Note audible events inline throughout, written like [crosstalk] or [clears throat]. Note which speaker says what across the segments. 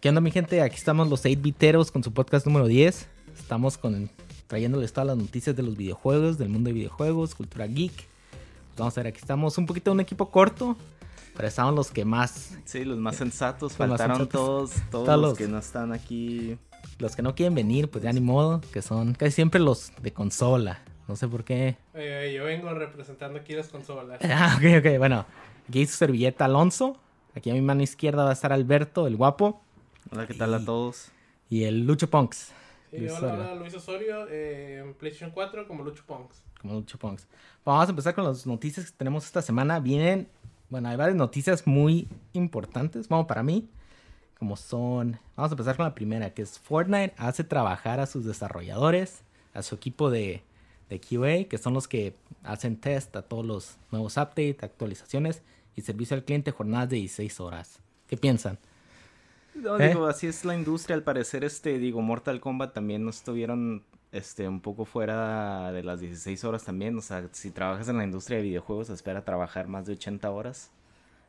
Speaker 1: ¿Qué onda mi gente? Aquí estamos los 8 biteros con su podcast número 10. Estamos con trayéndoles todas las noticias de los videojuegos, del mundo de videojuegos, cultura geek. Vamos a ver, aquí estamos un poquito un equipo corto, pero estamos los que más...
Speaker 2: Sí, los más sensatos. Faltaron todos, todos, los, que no están aquí.
Speaker 1: Los que no quieren venir, pues ya ni modo, que son casi siempre los de consola. No sé por qué.
Speaker 3: yo vengo representando aquí las consolas. [laughs]
Speaker 1: Ah, ok, ok. Bueno, aquí su servilleta Alonso. Aquí a mi mano izquierda va a estar Alberto, el guapo.
Speaker 2: Hola, ¿qué tal a todos?
Speaker 1: Y el Lucho Punks.
Speaker 3: Sí, Luis hola, hola, Luis Osorio, eh, en PlayStation 4 como Lucho Punks.
Speaker 1: Como Lucho Punks. Vamos a empezar con las noticias que tenemos esta semana. Vienen, bueno, hay varias noticias muy importantes, vamos, para mí. Como son, vamos a empezar con la primera, que es Fortnite hace trabajar a sus desarrolladores, a su equipo de, de QA, que son los que hacen test a todos los nuevos updates, actualizaciones y servicio al cliente jornadas de 16 horas. ¿Qué piensan?
Speaker 2: No, ¿Eh? digo, así es la industria. Al parecer, este, digo, Mortal Kombat también no estuvieron este, un poco fuera de las 16 horas también. O sea, si trabajas en la industria de videojuegos, espera trabajar más de 80 horas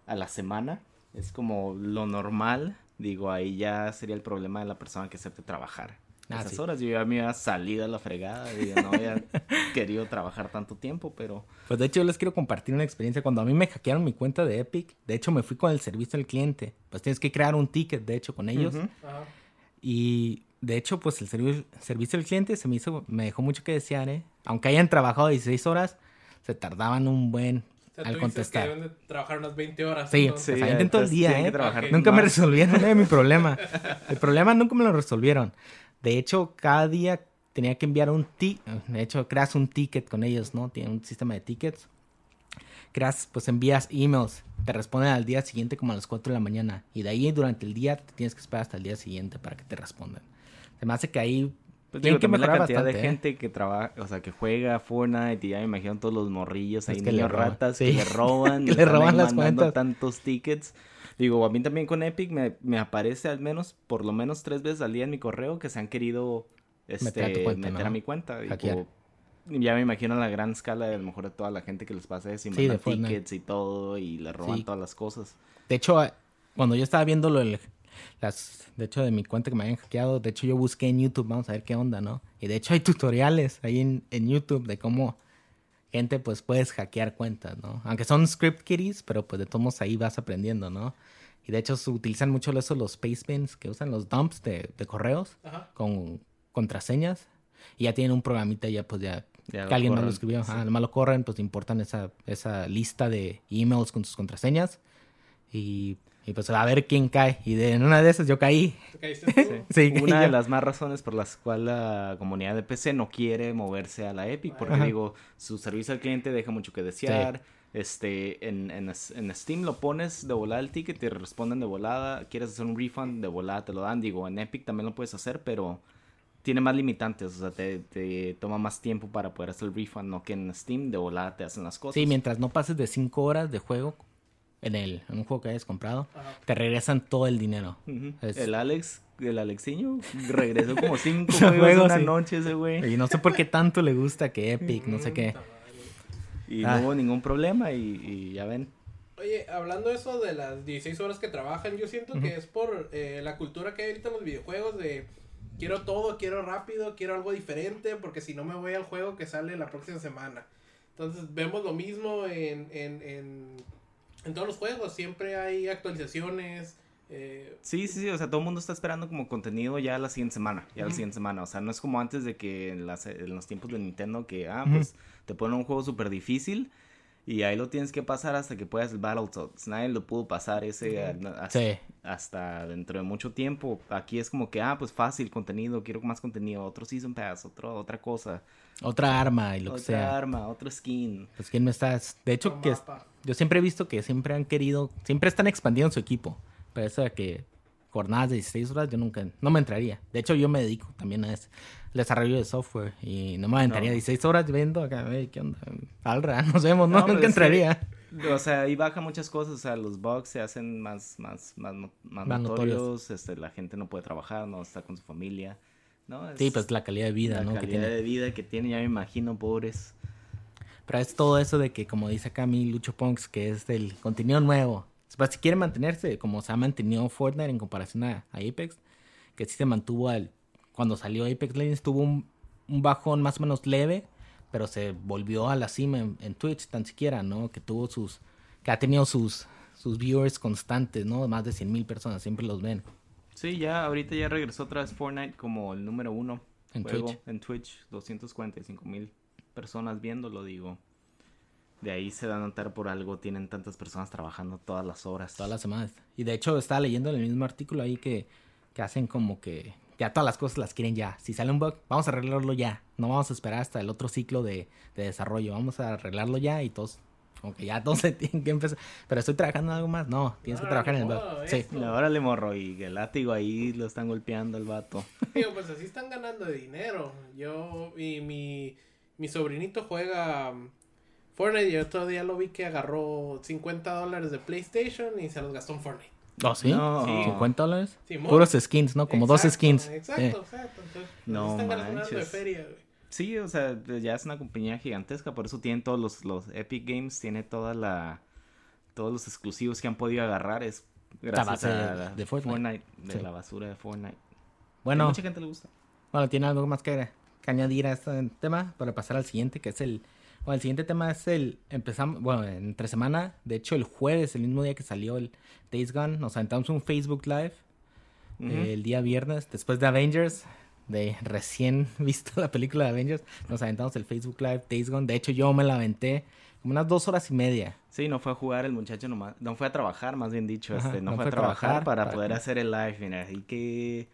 Speaker 2: a la semana. Es como lo normal. Digo, ahí ya sería el problema de la persona que acepte trabajar. Ah, esas horas. Yo ya me había salido a la fregada y no había [laughs] querido trabajar tanto tiempo, pero...
Speaker 1: Pues de hecho yo les quiero compartir una experiencia. Cuando a mí me hackearon mi cuenta de Epic, de hecho me fui con el servicio al cliente. Pues tienes que crear un ticket, de hecho, con ellos. Y de hecho, pues el servicio, servicio al cliente se me hizo, me dejó mucho que desear, ¿eh? Aunque hayan trabajado 16 horas, se tardaban un buen al contestar.
Speaker 3: Que deben de trabajar unas 20 horas.
Speaker 1: Sí, sí todo el día, ¿eh? Nunca me resolvieron ¿eh? mi problema. [laughs] El problema nunca me lo resolvieron. De hecho, cada día tenía que enviar un ticket. De hecho, creas un ticket con ellos, ¿no? Tiene un sistema de tickets. Creas, pues envías emails. Te responden al día siguiente como a las 4 de la mañana. Y de ahí durante el día te tienes que esperar hasta el día siguiente para que te respondan. Se me hace que ahí
Speaker 2: pues digo, que la cantidad de ¿eh? gente que trabaja, o sea, que juega Fortnite y ya me imagino todos los morrillos ahí, que niños ratas que le roban, [laughs]
Speaker 1: que le roban las cuentas.
Speaker 2: tantos tickets. Digo, a mí también con Epic me, me, aparece al menos, por lo menos tres veces al día en mi correo que se han querido este, meter, a, mi cuenta. ya me imagino la gran escala de a lo mejor de toda la gente que les pasa eso y sí, tickets y todo y le roban todas las cosas.
Speaker 1: De hecho, cuando yo estaba viendo lo las, de hecho, de mi cuenta que me habían hackeado, de hecho yo busqué en YouTube, vamos a ver qué onda, ¿no? Y de hecho hay tutoriales ahí en, en YouTube de cómo gente pues puedes hackear cuentas, ¿no? Aunque son script kiddies, pero pues de todos modos ahí vas aprendiendo, ¿no? Y de hecho se utilizan mucho eso los pastebins que usan los dumps de, de correos con contraseñas. Y ya tienen un programita ya pues ya, que alguien no lo escribió. Sí. Ah, nomás lo corren, pues importan esa, esa lista de emails con sus contraseñas. Y y pues a ver quién cae. Y de, en una de esas yo caí.
Speaker 2: caíste [laughs] sí. Una de [laughs] las más razones por las cuales la comunidad de PC no quiere moverse a la Epic. Porque digo, su servicio al cliente deja mucho que desear. Este, en, en, en, Steam lo pones de volada el ticket, te responden de volada. Quieres hacer un refund, de volada te lo dan. Digo, en Epic también lo puedes hacer, pero tiene más limitantes. O sea, te, te toma más tiempo para poder hacer el refund. No que en Steam de volada te hacen las cosas.
Speaker 1: Sí, mientras no pases de 5 horas de juego, en, el, en un juego que hayas comprado, te regresan todo el dinero.
Speaker 2: El Alex, el Alexiño, regresó como [laughs] cinco juegos una noche ese güey.
Speaker 1: Y no sé por qué tanto le gusta que Epic, no sé qué.
Speaker 2: Y no ah. hubo ningún problema y, ya ven.
Speaker 3: Oye, hablando eso de las 16 horas que trabajan, yo siento que es por eh, la cultura que hay ahorita en los videojuegos de quiero todo, quiero rápido, quiero algo diferente, porque si no me voy al juego que sale la próxima semana. Entonces vemos lo mismo en, en, en en todos los juegos siempre hay actualizaciones. Eh,
Speaker 2: sí, sí, sí, o sea, todo el mundo está esperando como contenido ya la siguiente semana, ya la siguiente semana, o sea, no es como antes de que en, las, en los tiempos de Nintendo que, ah, pues te ponen un juego súper difícil y ahí lo tienes que pasar hasta que puedas el Battletoads, nadie lo pudo pasar ese hasta, dentro de mucho tiempo, aquí es como que, ah, pues fácil contenido, quiero más contenido, otro Season Pass, otro, otra cosa.
Speaker 1: Otra arma y lo que sea.
Speaker 2: Otra arma, otro skin.
Speaker 1: Pues quién me estás, de hecho que... Yo siempre he visto que siempre han querido, siempre están expandiendo su equipo. Pero eso de que jornadas de 16 horas, yo nunca, no me entraría. De hecho, yo me dedico también a ese, desarrollo de software y no me entraría 16 horas viendo acá, ¿qué onda? Alra, [laughs] nos vemos, ¿no? nunca entraría.
Speaker 2: o sea, ahí baja muchas cosas, o sea, los bugs se hacen más, más, más, más, notorios, este, la gente no puede trabajar, no está con su familia, ¿no?
Speaker 1: sí, pues la calidad de vida, ¿no?
Speaker 2: La calidad de vida que tiene, ya me imagino, pobres.
Speaker 1: Pero es todo eso de que, como dice acá mi Lucho Punks, que es del contenido nuevo. Si quiere mantenerse como se ha mantenido Fortnite en comparación a, Apex, que sí se mantuvo al... Cuando salió Apex Legends tuvo un, bajón más o menos leve, pero se volvió a la cima en, Twitch tan siquiera, ¿no? Que tuvo sus... que ha tenido sus, sus viewers constantes, ¿no? Más de 100 mil personas, siempre los ven.
Speaker 2: Sí, ya ahorita ya regresó otra vez Fortnite como el número uno. En Twitch. En Twitch, 245 mil personas viéndolo, digo. De ahí se da a notar por algo tienen tantas personas trabajando todas las horas.
Speaker 1: Todas las semanas. Y de hecho estaba leyendo en el mismo artículo ahí que, que hacen como que ya todas las cosas las quieren ya. Si sale un bug, vamos a arreglarlo ya. No vamos a esperar hasta el otro ciclo de, de desarrollo. Vamos a arreglarlo ya y todos como que ya [laughs] todos tienen que empezar. Pero estoy trabajando en algo más. No, tienes que trabajar en el bug. Sí.
Speaker 2: Ahora le morro y el látigo ahí lo están golpeando el vato. [laughs]
Speaker 3: Tío, pues así están ganando dinero. Yo y mi, mi sobrinito juega Fortnite y otro día lo vi que agarró 50 dólares de PlayStation y se los gastó en Fortnite.
Speaker 1: ¿Oh, sí? No. ¿50 dólares? Sí, Puros skins, ¿no? Como dos skins.
Speaker 3: Exacto, exacto. Entonces, no están manches. de feria, güey.
Speaker 2: Sí, o sea, ya es una compañía gigantesca, por eso tienen todos los, los Epic Games, tiene toda la todos los exclusivos que han podido agarrar es gracias a de Fortnite, de la basura de Fortnite.
Speaker 1: Bueno,
Speaker 2: a mucha gente le gusta.
Speaker 1: Bueno, tiene algo más que, añadir a este tema para pasar al siguiente, que es el bueno, el siguiente tema es el empezamos, bueno, entre semana, de hecho el jueves, el mismo día que salió el Days Gone, nos aventamos un Facebook Live el día viernes después de Avengers de recién [laughs] visto la película de Avengers, nos aventamos el Facebook Live Days Gone. De hecho, yo me la aventé como unas dos horas y media.
Speaker 2: Sí, no fue a jugar el muchacho nomás, no fue a trabajar, más bien dicho, este, no, fue, a trabajar, para, poder hacer el live, mira, y que,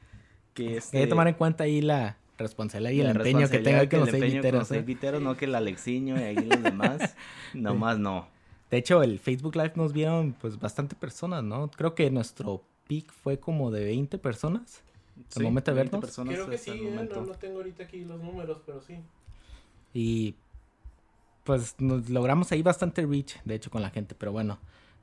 Speaker 2: que
Speaker 1: este... Hay que tomar en cuenta ahí la responsabilidad y el empeño que tenga que los seis
Speaker 2: viteros. no que el Alexiño y ahí los demás, [laughs] nomás no.
Speaker 1: De hecho, el Facebook Live nos vieron pues bastante personas, ¿no? Creo que nuestro peak fue como de 20 personas.
Speaker 3: Al momento de vernos. Creo que sí, eh, no, tengo ahorita aquí los números, pero sí.
Speaker 1: Y pues nos logramos ahí bastante reach, de hecho, con la gente. Pero bueno,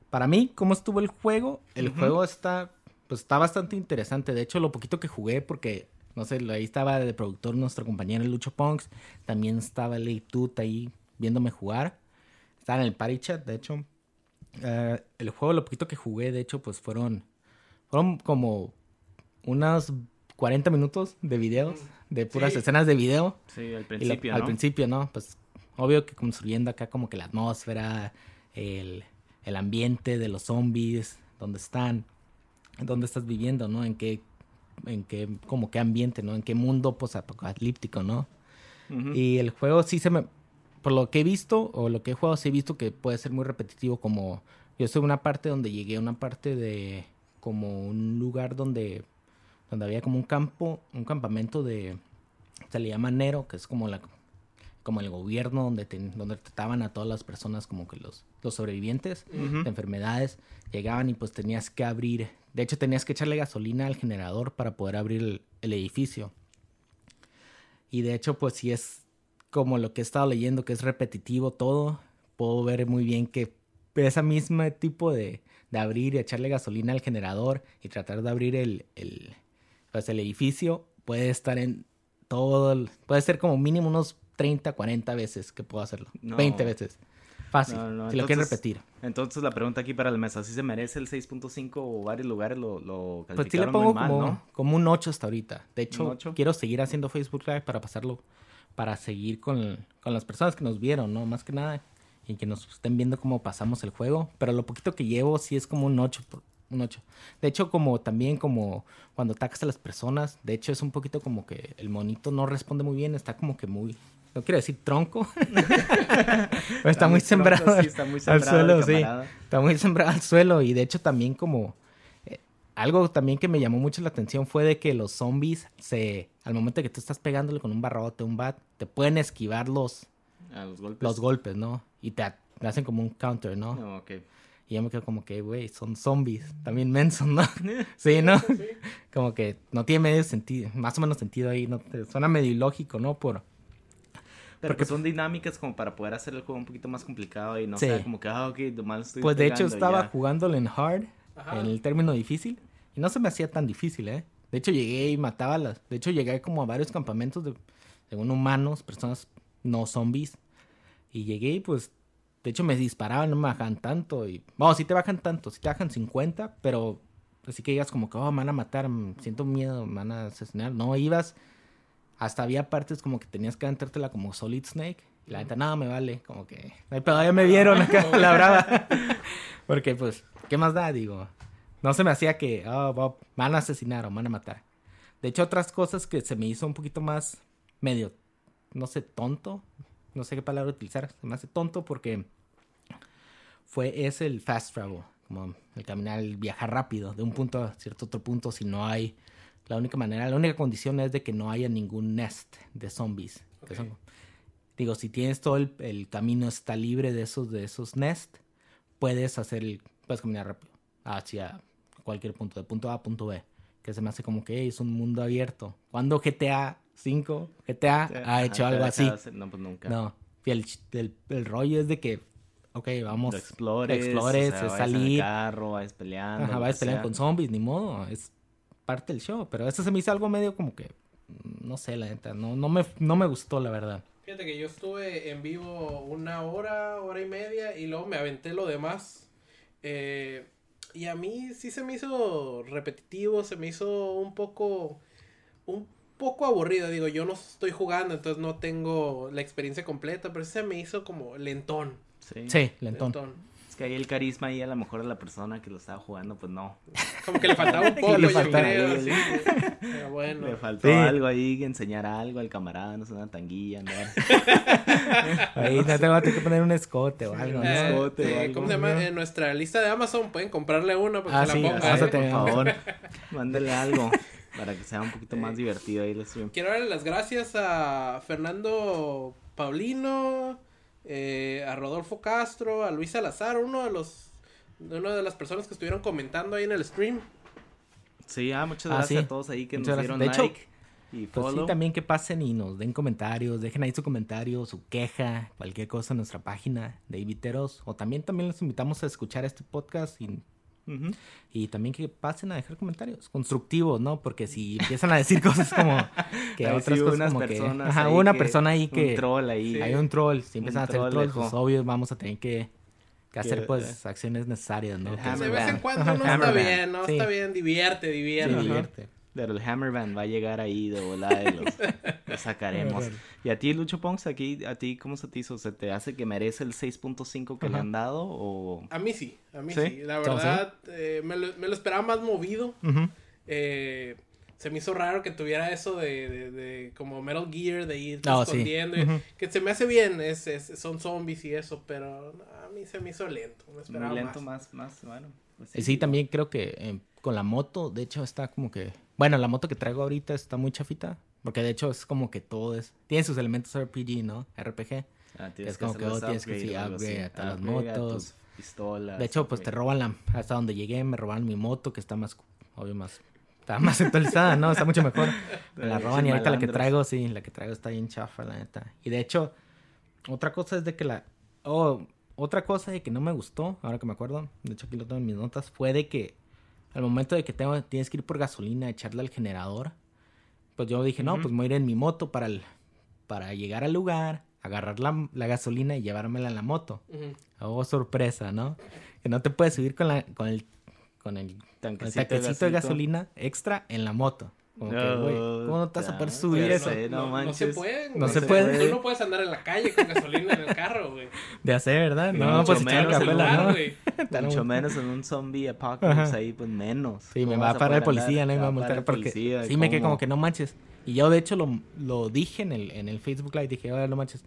Speaker 1: para mí, ¿cómo estuvo el juego? El juego está, pues está bastante interesante. De hecho, lo poquito que jugué, porque, no sé, ahí estaba de productor nuestro compañero Lucho Punks. También estaba Leitut ahí viéndome jugar. Estaba en el party chat, de hecho. Eh, el juego, lo poquito que jugué, de hecho, pues fueron, fueron como unos 40 minutos de videos, de puras escenas de video.
Speaker 2: Sí, al principio, ¿no?
Speaker 1: Al principio, ¿no? Pues obvio que construyendo acá como que la atmósfera, el, el ambiente de los zombies, dónde están, dónde estás viviendo, ¿no? En qué, en qué, como qué ambiente, ¿no? En qué mundo posapocalíptico, ¿no? Y el juego sí se me, por lo que he visto, o lo que he jugado, sí he visto que puede ser muy repetitivo, como yo en una parte donde llegué a una parte de, como un lugar donde donde había como un campo, un campamento de, se le llama Nero, que es como la como el gobierno donde, donde trataban a todas las personas como que los, los sobrevivientes de enfermedades llegaban y pues tenías que abrir, de hecho tenías que echarle gasolina al generador para poder abrir el, edificio. Y de hecho pues si es como lo que he estado leyendo, que es repetitivo todo, puedo ver muy bien que ese mismo tipo de, de abrir y echarle gasolina al generador y tratar de abrir el, pues el edificio puede estar en todo, puede ser como mínimo unos 30, 40 veces que puedo hacerlo. 20 veces. Fácil, si lo quieren repetir.
Speaker 2: Entonces la pregunta aquí para el mes, ¿así se merece el 6.5 o varios lugares lo, lo
Speaker 1: calificaron Pues sí le pongo como, como un 8 hasta ahorita. De hecho, quiero seguir haciendo Facebook Live para pasarlo, para seguir con, con las personas que nos vieron, ¿no? Más que nada, y que nos estén viendo cómo pasamos el juego. Pero lo poquito que llevo sí es como un 8 un 8. De hecho, como también como cuando atacas a las personas, de hecho es un poquito como que el monito no responde muy bien, está como que muy, no quiero decir tronco, [laughs] está, muy, sembrado, está muy [laughs] sembrado al suelo, sí, está muy sembrado al suelo y de hecho también como eh, algo también que me llamó mucho la atención fue de que los zombies se, al momento que tú estás pegándole con un barrote, un bat, te pueden esquivar los,
Speaker 2: los, golpes.
Speaker 1: los golpes, ¿no? Y te, hacen como un counter, ¿no?
Speaker 2: No, okay.
Speaker 1: Y yo me quedo como que, güey, son zombies. También menson, ¿no? [laughs] sí, ¿no? Como que no tiene medio sentido, más o menos sentido ahí, ¿no? Suena medio ilógico, ¿no? Por...
Speaker 2: Pero porque son dinámicas como para poder hacer el juego un poquito más complicado y no sea como que, ah, ok, mal estoy
Speaker 1: Pues de hecho estaba jugándolo en hard, en el término difícil, y no se me hacía tan difícil, ¿eh? De hecho llegué y mataba las... De hecho llegué como a varios campamentos de, según humanos, personas no zombies, y llegué y pues De hecho, me disparaban, no me bajan tanto. Y, bueno, sí te bajan tanto, sí te bajan 50, pero así que digas como que, oh, me van a matar, siento miedo, me van a asesinar. No, ibas, hasta había partes como que tenías que aventártela como Solid Snake. Y la neta, nada, me vale, como que, pero ya me vieron acá, [laughs] la brava. [laughs] Porque, pues, ¿qué más da? Digo, no se me hacía que, oh, van a asesinar o van a matar. De hecho, otras cosas que se me hizo un poquito más medio, no sé, tonto. No sé qué palabra utilizar. Se me hace tonto porque fue, es el fast travel. Como el caminar, el viajar rápido de un punto a cierto otro punto si no hay... La única manera, la única condición es de que no haya ningún nest de zombies. digo, si tienes todo el, camino está libre de esos, de esos nest, puedes hacer el, puedes caminar rápido hacia cualquier punto, de punto A a punto B que se me hace como que es un mundo abierto. Cuando GTA 5, GTA ha hecho algo así.
Speaker 2: No, pues nunca.
Speaker 1: No, el, el, rollo es de que, ok, vamos.
Speaker 2: explores,
Speaker 1: explores,
Speaker 2: o
Speaker 1: salir.
Speaker 2: carro, vas peleando.
Speaker 1: Ajá, vas peleando con zombies, ni modo. Es parte del show. Pero eso se me hizo algo medio como que, no sé, la neta, no, no, me, no me gustó, la verdad.
Speaker 3: Fíjate que yo estuve en vivo una hora, hora y media, y luego me aventé lo demás. Eh, y a mí sí se me hizo repetitivo, se me hizo un poco, un poco aburrido. Digo, yo no estoy jugando, entonces no tengo la experiencia completa, pero sí se me hizo como lentón.
Speaker 1: Sí, sí lentón.
Speaker 2: Es que ahí el carisma ahí a lo mejor de la persona que lo estaba jugando, pues no.
Speaker 3: Como que le faltaba un [laughs] poco,
Speaker 1: le
Speaker 3: yo creo. Sí. Pero bueno.
Speaker 2: Le faltó algo ahí, enseñar algo al camarada, no sé, una tanguilla, ¿no? [laughs]
Speaker 1: ahí no tengo que poner un escote o algo.
Speaker 2: Un escote o algo.
Speaker 3: ¿Cómo se llama? En nuestra lista de Amazon pueden comprarle uno para
Speaker 2: ah,
Speaker 3: que la
Speaker 2: ponga. ¿eh? por favor. [laughs] Mándele algo para que sea un poquito más divertido ahí el stream.
Speaker 3: Quiero darle las gracias a Fernando Paulino eh, a Rodolfo Castro, a Luis Salazar, uno de los una de las personas que estuvieron comentando ahí en el stream.
Speaker 2: Sí, ah, muchas ah, gracias a todos ahí que nos dieron
Speaker 1: de
Speaker 2: like.
Speaker 1: Hecho, y pues sí, también que pasen y nos den comentarios, dejen ahí su comentario, su queja, cualquier cosa en nuestra página de Ibiteros. O también, también los invitamos a escuchar este podcast y y también que pasen a dejar comentarios constructivos, ¿no? Porque si empiezan a decir cosas como [laughs] que otras cosas como que ajá, una persona ahí que
Speaker 2: un troll ahí.
Speaker 1: Hay un troll, si empiezan a hacer trolls, pues obvio vamos a tener que, que hacer pues acciones necesarias, ¿no?
Speaker 3: De vez en cuando no está bien, no está bien, divierte, divierte.
Speaker 1: divierte.
Speaker 2: Pero el Hammerman va a llegar ahí de volada y los, [laughs] sacaremos. y a ti, Lucho Ponks, aquí, a ti, ¿cómo se te hizo? ¿Se te hace que merece el 6.5 que le han dado o...?
Speaker 3: A mí sí, a mí sí. La verdad, eh, me, lo, me, lo, esperaba más movido. eh, se me hizo raro que tuviera eso de, de, de como Metal Gear, de ir oh, escondiendo. Que se me hace bien, es, es, son zombies y eso, pero a mí se me hizo lento. Me esperaba
Speaker 2: Muy lento, más, más, bueno.
Speaker 1: Pues sí. también creo que eh, con la moto, de hecho, está como que bueno, la moto que traigo ahorita está muy chafita. Porque de hecho es como que todo es. Tiene sus elementos RPG, ¿no? RPG. Ah, es como que, tienes que sí, upgrade a las motos.
Speaker 2: Pistolas.
Speaker 1: De hecho, pues te roban la. Hasta donde llegué, me roban mi moto, que está más. Obvio, más. Está más actualizada, ¿no? Está mucho mejor. [laughs] Me la roban y ahorita la que traigo, sí, la que traigo está bien chafa, la neta. Y de hecho, otra cosa es de que la. Oh, otra cosa de que no me gustó, ahora que me acuerdo, de hecho aquí lo tengo en mis notas, fue de que al momento de que tengo, tienes que ir por gasolina, echarle al generador, pues yo dije, no, pues voy a ir en mi moto para, el, para llegar al lugar, agarrar la, la gasolina y llevármela en la moto. Oh, sorpresa, ¿no? Que no te puedes subir con, la, con el, con el, tanquecito, de gasolina extra en la moto. Como que, güey, ¿cómo no te vas a poder subir eso?
Speaker 3: no, no, se puede.
Speaker 1: No, se, puede.
Speaker 3: Tú no puedes andar en la calle con gasolina en el carro, güey.
Speaker 1: De hacer, ¿verdad? No, pues echar capela,
Speaker 2: ¿no? [laughs] Mucho menos en un zombie apocalypse ahí, pues menos.
Speaker 1: Sí, me va a parar el policía, ¿no? Me va a multar porque sí me quedé como que no manches. Y yo, de hecho, lo, lo dije en el, en el Facebook Live. Dije, oye, no manches.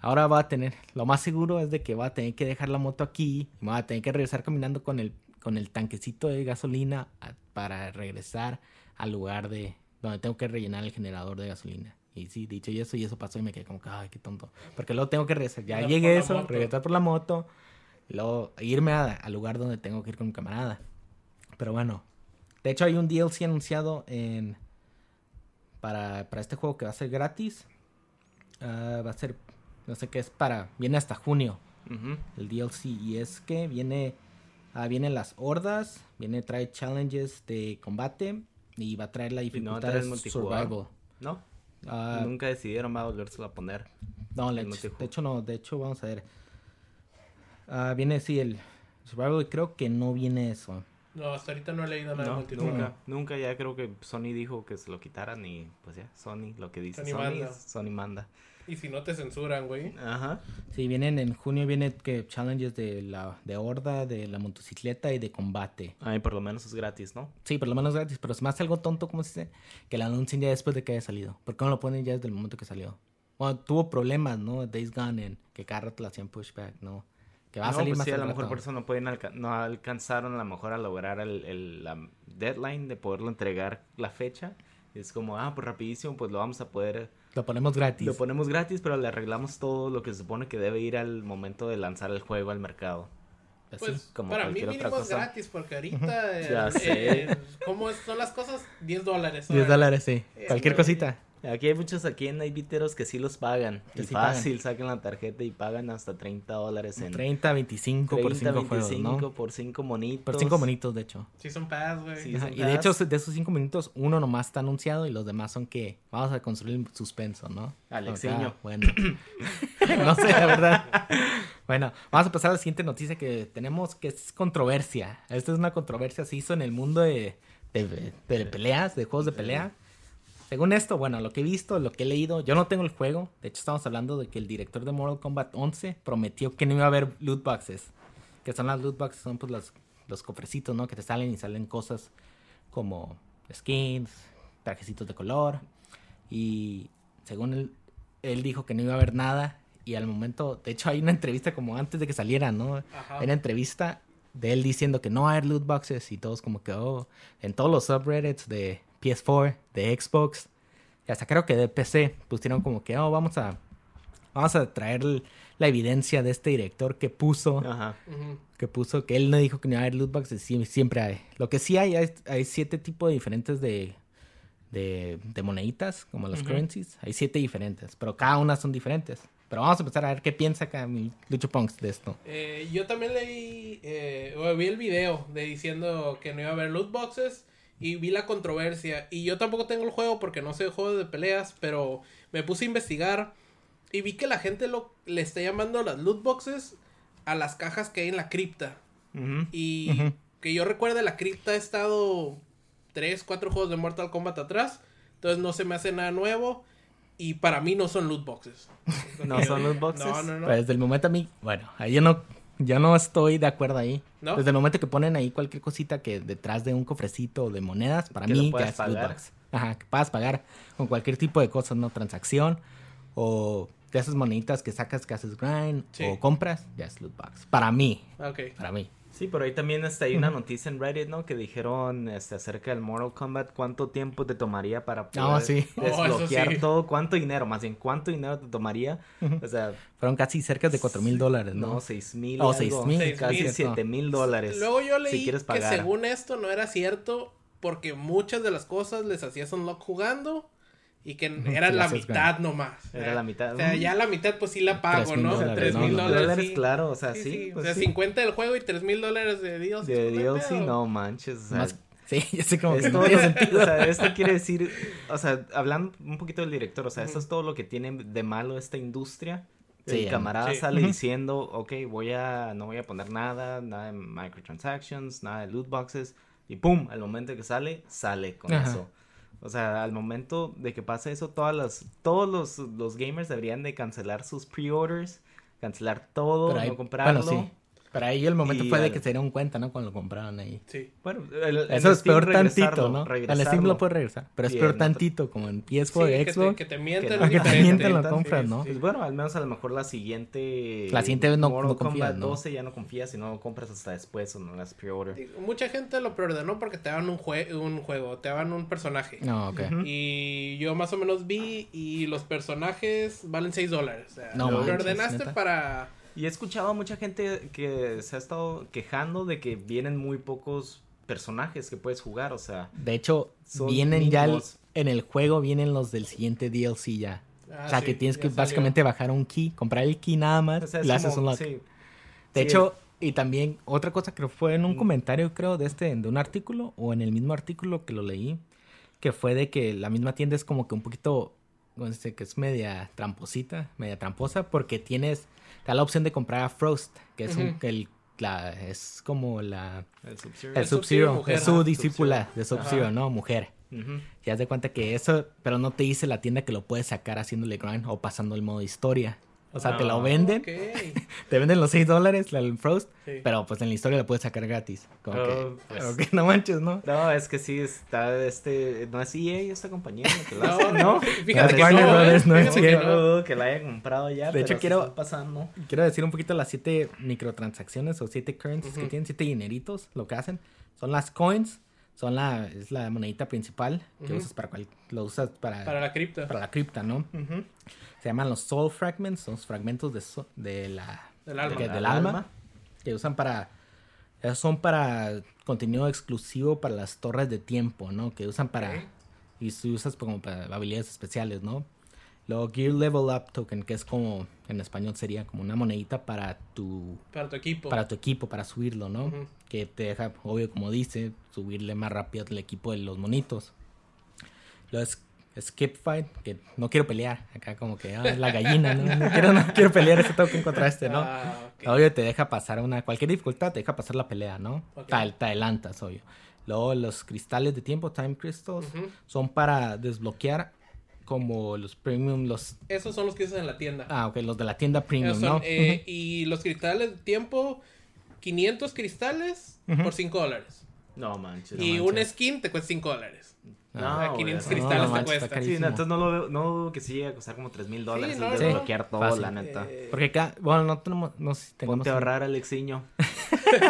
Speaker 1: Ahora va a tener... Lo más seguro es de que va a tener que dejar la moto aquí. Y va a tener que regresar caminando con el, con el tanquecito de gasolina para regresar al lugar de donde tengo que rellenar el generador de gasolina. Y sí, dicho y eso, y eso pasó y me quedé como que, ay, qué tonto. Porque luego tengo que regresar. Ya llegué eso, regresar por la moto, y luego irme al lugar donde tengo que ir con mi camarada. Pero bueno, de hecho hay un DLC anunciado en para, para este juego que va a ser gratis. Ah, va a ser, no sé qué es para, viene hasta junio el DLC. Y es que viene, uh, vienen las hordas, viene, trae challenges de combate y va a traer la dificultad de survival.
Speaker 2: ¿No? Ah, Nunca decidieron va a volverse a poner.
Speaker 1: No, de hecho no. De hecho, vamos a ver. Ah, viene, sí, el Survival, creo que no viene eso.
Speaker 3: No, hasta ahorita no he leído nada
Speaker 2: No,
Speaker 3: de multijugador.
Speaker 2: nunca, nunca ya creo que Sony dijo que se lo quitaran y pues ya, Sony, lo que dice
Speaker 3: Sony
Speaker 2: Sony,
Speaker 3: manda.
Speaker 2: es- Sony manda.
Speaker 3: Y si no te censuran, güey.
Speaker 2: Ajá.
Speaker 1: Sí, vienen en junio, viene que challenges de la de horda, de la motocicleta y de combate.
Speaker 2: Ay, por lo menos es gratis, ¿no?
Speaker 1: Sí, por lo menos gratis, pero es más algo tonto, como se dice, que lo anuncien ya después de que haya salido. ¿Por qué no lo ponen ya desde el momento que salió? Bueno, tuvo problemas, ¿no? Days Gone en que cada rato le hacían pushback, ¿no? Que va a
Speaker 2: no,
Speaker 1: salir
Speaker 2: pues
Speaker 1: más
Speaker 2: sí, a lo mejor por eso no pueden alca- no alcanzaron a lo mejor a lograr el, el- la deadline de poderlo entregar la fecha. Es como, ah, pues rapidísimo, pues lo vamos a poder,
Speaker 1: Lo ponemos gratis.
Speaker 2: lo ponemos gratis, pero le arreglamos todo lo que se supone que debe ir al momento de lanzar el juego al mercado.
Speaker 1: Así.
Speaker 3: Pues
Speaker 2: como
Speaker 3: para mí
Speaker 2: cualquier otra
Speaker 3: mínimo es
Speaker 2: cosa.
Speaker 3: gratis porque ahorita... [laughs]
Speaker 2: Ya
Speaker 3: eh,
Speaker 2: sé.
Speaker 3: eh, ¿Cómo es- son las cosas? 10 dólares.
Speaker 1: 10 dólares, sí.
Speaker 3: Eh,
Speaker 1: Cualquier cosita.
Speaker 2: Aquí hay muchos aquí en Naviteros que sí los pagan.
Speaker 1: Que
Speaker 2: y
Speaker 1: sí
Speaker 2: fácil, sacan la tarjeta y pagan hasta 30 dólares en
Speaker 1: 30, 25 por
Speaker 2: 30,
Speaker 1: 5 juegos,
Speaker 2: 25
Speaker 1: ¿no?
Speaker 2: por 5 monitos.
Speaker 1: Por 5 monitos, de hecho.
Speaker 3: Sí son pass, güey.
Speaker 2: Sí,
Speaker 1: Y de hecho, de esos 5 minutos, uno nomás está anunciado y los demás son que vamos a construir el suspenso, ¿no?
Speaker 2: Alexiño.
Speaker 1: Acá, bueno. [laughs] no sé, la verdad. Bueno, vamos a pasar a la siguiente noticia que tenemos, que es controversia. Esta es una controversia, se hizo en el mundo de, de, de peleas, de juegos de pelea. Según esto, bueno, lo que he visto, lo que he leído, yo no tengo el juego. De hecho, estamos hablando de que el director de Mortal Kombat 11 prometió que no iba a haber loot boxes. Que son las loot boxes, son pues los, los cofrecitos, ¿no? Que te salen y salen cosas como skins, trajecitos de color. Y según él, él dijo que no iba a haber nada. Y al momento, de hecho, hay una entrevista como antes de que saliera, ¿no?
Speaker 3: Ajá.
Speaker 1: Hay una entrevista de él diciendo que no va a haber loot boxes y todos como que, oh, en todos los subreddits de PS4, de Xbox, y hasta creo que de PC, pusieron como que, oh, vamos a, vamos a traer la evidencia de este director que puso,
Speaker 2: Ajá.
Speaker 1: Que puso que él no dijo que no iba a haber loot boxes, sí- siempre hay. Lo que sí hay, hay, hay siete tipos diferentes de, de, de moneditas, como los
Speaker 3: Ujú.
Speaker 1: currencies, hay siete diferentes, pero cada una son diferentes. Pero vamos a empezar a ver qué piensa acá mi Lucho Punks de esto.
Speaker 3: Eh, yo también leí, eh, o vi el video de diciendo que no iba a haber loot boxes y vi la controversia. Y yo tampoco tengo el juego porque no sé de juegos de peleas, pero me puse a investigar y vi que la gente lo, le está llamando las loot boxes a las cajas que hay en la cripta. Y que yo recuerde, la cripta ha estado 3, 4 juegos de Mortal Kombat atrás. Entonces no se me hace nada nuevo. Y para mí no son loot boxes. [laughs]
Speaker 2: ¿No son loot boxes?
Speaker 3: No, no, no.
Speaker 1: Pues desde el momento a mí, bueno, ahí yo no, yo no estoy de acuerdo ahí.
Speaker 3: ¿No?
Speaker 1: Desde el momento que ponen ahí cualquier cosita que detrás de un cofrecito de monedas, para mí ya es loot box. Ajá, que puedas pagar con cualquier tipo de cosas, ¿no? Transacción o de esas moneditas que sacas que haces grind
Speaker 3: Sí.
Speaker 1: o compras, ya es loot box. Para mí,
Speaker 3: Ok.
Speaker 1: para mí.
Speaker 2: Sí, pero ahí también este, hay una noticia en Reddit, ¿no? Que dijeron este, acerca del Mortal Kombat, cuánto tiempo te tomaría para poder
Speaker 1: sí. [laughs]
Speaker 3: Oh,
Speaker 2: desbloquear
Speaker 3: sí.
Speaker 2: todo, cuánto dinero, más bien, cuánto dinero te tomaría. O sea,
Speaker 1: Fueron casi cerca de 4 mil dólares, ¿no?
Speaker 2: no, seis mil.
Speaker 1: Oh,
Speaker 2: algo,
Speaker 1: seis mil,
Speaker 3: Seis
Speaker 2: Casi
Speaker 3: mil.
Speaker 2: siete mil dólares.
Speaker 3: Luego yo leí
Speaker 2: si quieres
Speaker 3: que según esto no era cierto porque muchas de las cosas les hacías unlock jugando y que era la mitad nomás.
Speaker 2: Era la mitad.
Speaker 3: O sea, ya la mitad pues sí la pago, ¿no? Tres
Speaker 1: ¿no?
Speaker 3: mil
Speaker 1: No,
Speaker 3: dólares. sí.
Speaker 2: claro, o sea,
Speaker 3: Sí,
Speaker 2: sí.
Speaker 3: sí.
Speaker 2: pues
Speaker 3: o sea,
Speaker 2: sí.
Speaker 3: 50 del juego y tres mil dólares de Dios.
Speaker 2: De DLC, no manches. O sea,
Speaker 1: Más- sí, [laughs] yo sé como
Speaker 2: esto,
Speaker 1: no sentido.
Speaker 2: o sea, esto quiere decir, o sea, hablando un poquito del director, o sea, esto es todo lo que tiene de malo esta industria.
Speaker 1: Sí,
Speaker 2: el camarada
Speaker 3: sí.
Speaker 2: sale diciendo, ok, voy a, no voy a poner nada, nada de microtransactions, nada de loot boxes, y pum, al momento que sale, sale con
Speaker 1: Ajá.
Speaker 2: eso. O sea, al momento de que pase eso, todas las, todos los, los gamers deberían de cancelar sus pre-orders, cancelar todo, no comprarlo.
Speaker 1: Bueno, sí. Pero ahí el momento
Speaker 2: Y
Speaker 1: fue de
Speaker 2: al-
Speaker 1: que se dieron cuenta, ¿no? Cuando lo compraron ahí.
Speaker 3: Sí.
Speaker 2: Bueno, el- en
Speaker 1: Eso es
Speaker 2: Steam
Speaker 1: peor tantito, ¿no? Al. Steam lo puedes regresar. Pero es
Speaker 2: Y
Speaker 1: peor
Speaker 2: en otro-
Speaker 1: tantito, como en PS4
Speaker 3: Sí,
Speaker 1: Xbox.
Speaker 3: te, que te mienten.
Speaker 2: Que
Speaker 3: es
Speaker 2: no-
Speaker 1: que te mienten lo compras,
Speaker 3: sí,
Speaker 1: ¿no?
Speaker 3: sí.
Speaker 2: Pues bueno, al menos a lo mejor la siguiente.
Speaker 1: La siguiente vez no-
Speaker 2: Mortal
Speaker 1: no confías,
Speaker 2: Kombat
Speaker 1: ¿no?
Speaker 2: 12 ya no confías y no compras hasta después o no las pre-order.
Speaker 3: Mucha gente lo preordenó porque te daban un, jue- un juego, te daban un personaje.
Speaker 1: No, ok.
Speaker 2: Ujú.
Speaker 3: Y yo más o menos vi y los personajes valen 6 dólares. O sea,
Speaker 1: No
Speaker 3: lo
Speaker 1: manches,
Speaker 3: ordenaste
Speaker 1: ¿neta?
Speaker 3: para...
Speaker 2: Y he escuchado a mucha gente que se ha estado quejando de que vienen muy pocos personajes que puedes jugar, o sea.
Speaker 1: De hecho,
Speaker 2: Son
Speaker 1: vienen ya el- en el juego, vienen los del siguiente DLC ya.
Speaker 3: Ah,
Speaker 1: o sea,
Speaker 3: sí,
Speaker 1: que tienes que
Speaker 3: salió.
Speaker 1: básicamente bajar un key, comprar el key nada más,
Speaker 2: o sea,
Speaker 1: y
Speaker 2: es
Speaker 1: le haces
Speaker 2: como-
Speaker 1: un lock.
Speaker 2: sí.
Speaker 1: De
Speaker 2: Sí,
Speaker 1: hecho, y también otra cosa que fue en un
Speaker 2: Mm.
Speaker 1: comentario, creo, de este, de un artículo, o en el mismo artículo que lo leí, que fue de que la misma tienda es como que un poquito, no sé, que es media tramposita, media tramposa, porque tienes, te da la opción de comprar a Frost, que es, un, el, la, es como la...
Speaker 2: El Sub-Zero.
Speaker 1: El Sub-Zero, es su discípula de Sub-Zero, ¿no? Mujer. Ya te cuenta que eso, pero no te dice la tienda que lo puedes sacar haciéndole grind o pasando el modo historia. O sea, te lo
Speaker 2: Ah,
Speaker 1: venden, [laughs] te venden los 6 dólares, el Frost,
Speaker 3: Sí.
Speaker 1: pero pues en la historia lo puedes sacar gratis. Como
Speaker 2: Oh,
Speaker 1: que,
Speaker 2: pues.
Speaker 1: como que no manches, ¿no?
Speaker 2: No, es que sí está este. No es EA esta compañía la que [laughs]
Speaker 3: No, no, fíjate que
Speaker 1: Warner
Speaker 3: no, ¿eh?
Speaker 1: Brothers no es que
Speaker 2: no dudo que la haya comprado ya.
Speaker 1: De hecho,
Speaker 2: pero
Speaker 1: quiero-
Speaker 2: está pasando.
Speaker 1: Quiero decir un poquito las 7 microtransacciones o 7 currencies que tienen, 7 dineritos, lo que hacen. Son las coins, son la, es la monedita principal que
Speaker 3: Ujú.
Speaker 1: usas para cual, lo usas para,
Speaker 3: Para la cripta.
Speaker 1: para la cripta, ¿no?
Speaker 3: Ujú.
Speaker 1: Se llaman los soul fragments, son los fragmentos de, so- de la,
Speaker 3: Del alma.
Speaker 1: que-
Speaker 2: Del
Speaker 1: del alma,
Speaker 2: alma.
Speaker 1: que usan para, esos son para contenido exclusivo para las torres de tiempo, ¿no? Que usan para,
Speaker 3: Ok.
Speaker 1: y se usas como para habilidades especiales, ¿no? Luego Gear Level Up Token, que es como, en español sería como una monedita para tu,
Speaker 3: Para tu equipo.
Speaker 1: para tu equipo, para subirlo, ¿no? Que te deja, obvio, como dice, subirle más rápido al equipo de los monitos. Luego es Skip Fight, que no quiero pelear. Acá como que, ah, la gallina, ¿no? No quiero, no quiero pelear ese token contra este, ¿no?
Speaker 3: Ah.
Speaker 1: Obvio, te deja pasar una, cualquier dificultad, te deja pasar la pelea, ¿no?
Speaker 3: Ok.
Speaker 1: Te, te adelantas, obvio. Luego los cristales de tiempo, Time Crystals,
Speaker 3: Ujú.
Speaker 1: son para desbloquear como los premium, los...
Speaker 3: Esos son los que usas en la tienda.
Speaker 1: Ah, ok, los de la tienda premium,
Speaker 3: son,
Speaker 1: ¿no?
Speaker 3: eh, y los cristales de tiempo, 500 cristales por 5 dólares.
Speaker 2: No manches.
Speaker 3: y
Speaker 2: no
Speaker 3: un skin te cuesta 5 dólares.
Speaker 2: No,
Speaker 3: Ah,
Speaker 2: güey,
Speaker 3: 500
Speaker 2: no,
Speaker 3: cristales
Speaker 1: no
Speaker 3: te
Speaker 1: manches,
Speaker 3: cuesta.
Speaker 2: Sí, entonces no, lo veo- no dudo que sí llegue a costar como 3 mil dólares
Speaker 3: no,
Speaker 2: el
Speaker 3: no.
Speaker 2: desbloquear todo,
Speaker 1: Fácil.
Speaker 2: la neta.
Speaker 3: Eh,
Speaker 1: Porque acá, bueno, no tenemos, no sé si tengamos...
Speaker 2: Ponte a ahorrar, Alexiño. [laughs]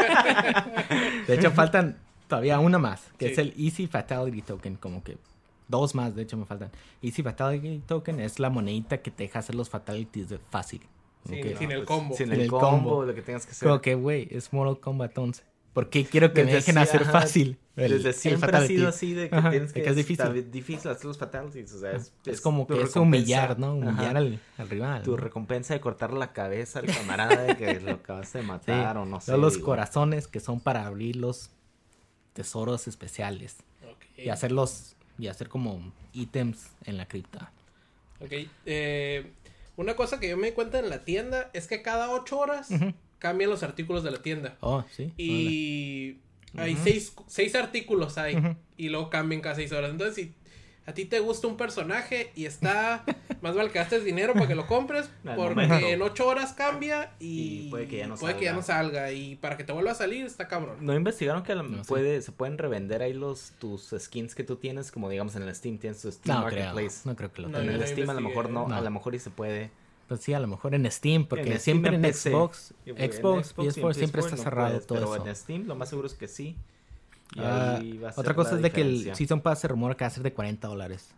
Speaker 1: De hecho, faltan todavía una más, que
Speaker 3: Sí.
Speaker 1: es el Easy Fatality Token, como que dos más, de hecho me faltan. Easy Fatality Token es la monedita que te deja hacer los fatalities de fácil.
Speaker 3: Sin el
Speaker 2: pues,
Speaker 3: combo.
Speaker 2: Sin
Speaker 1: Sin
Speaker 2: el,
Speaker 1: el
Speaker 2: combo,
Speaker 1: combo.
Speaker 2: lo que tengas que hacer.
Speaker 1: Como que, güey, es Mortal Kombat 11. ¿Por qué quiero que me
Speaker 2: Desde
Speaker 1: dejen
Speaker 2: sí-
Speaker 1: hacer
Speaker 2: ajá,
Speaker 1: fácil? el-
Speaker 2: Desde
Speaker 1: el
Speaker 2: siempre ha sido así de que
Speaker 1: Ajá,
Speaker 2: tienes que...
Speaker 1: que es difícil.
Speaker 2: está difícil hacer los fatalities, o sea, es...
Speaker 1: Es como
Speaker 2: tu
Speaker 1: que es
Speaker 2: recompensa.
Speaker 1: humillar, ¿no? Humillar al, al rival.
Speaker 2: Tu
Speaker 1: ¿no?
Speaker 2: recompensa de cortar la cabeza al camarada de que lo acabaste de
Speaker 1: Sí.
Speaker 2: matar o no sé.
Speaker 1: Luego los
Speaker 2: digo.
Speaker 1: corazones que son para abrir los tesoros especiales.
Speaker 3: Ok.
Speaker 1: Y hacerlos, y hacer como ítems en la cripta.
Speaker 3: Ok, eh, una cosa que yo me di cuenta en la tienda es que cada 8 horas cambian los artículos de la tienda.
Speaker 1: Oh, sí.
Speaker 3: Y hay seis, seis artículos hay.
Speaker 1: Ujú.
Speaker 3: Y luego cambian cada 6 horas. Entonces, si a ti te gusta un personaje y está, [laughs] más vale que gastes dinero para que lo compres.
Speaker 2: Al
Speaker 3: porque
Speaker 2: momento.
Speaker 3: en 8 horas cambia y,
Speaker 2: Y puede que ya no
Speaker 3: puede que ya
Speaker 2: salga.
Speaker 3: no salga. Y para que te vuelva a salir, está cabrón.
Speaker 2: ¿No investigaron que a lo-
Speaker 1: No
Speaker 2: puede, se pueden revender ahí los tus skins que tú tienes? Como digamos en el Steam tienes tu Steam
Speaker 1: No creo.
Speaker 2: Marketplace.
Speaker 1: No creo que lo
Speaker 3: No,
Speaker 2: en
Speaker 1: tengan.
Speaker 2: el Steam a lo mejor no,
Speaker 1: No.
Speaker 2: a lo mejor y se puede.
Speaker 1: Pues sí, a lo mejor en Steam, porque
Speaker 2: En Steam,
Speaker 1: siempre en. Xbox, Xbox,
Speaker 2: Xbox y en
Speaker 1: PS4 siempre
Speaker 2: PS4
Speaker 1: está
Speaker 2: no
Speaker 1: cerrado
Speaker 2: puedes,
Speaker 1: todo
Speaker 2: pero
Speaker 1: eso.
Speaker 2: en Steam lo más seguro es que sí. Y
Speaker 1: Ah,
Speaker 2: ahí va a ser
Speaker 1: otra cosa
Speaker 2: la
Speaker 1: es de que el. Season Pass se rumora que va a ser de 40 dólares.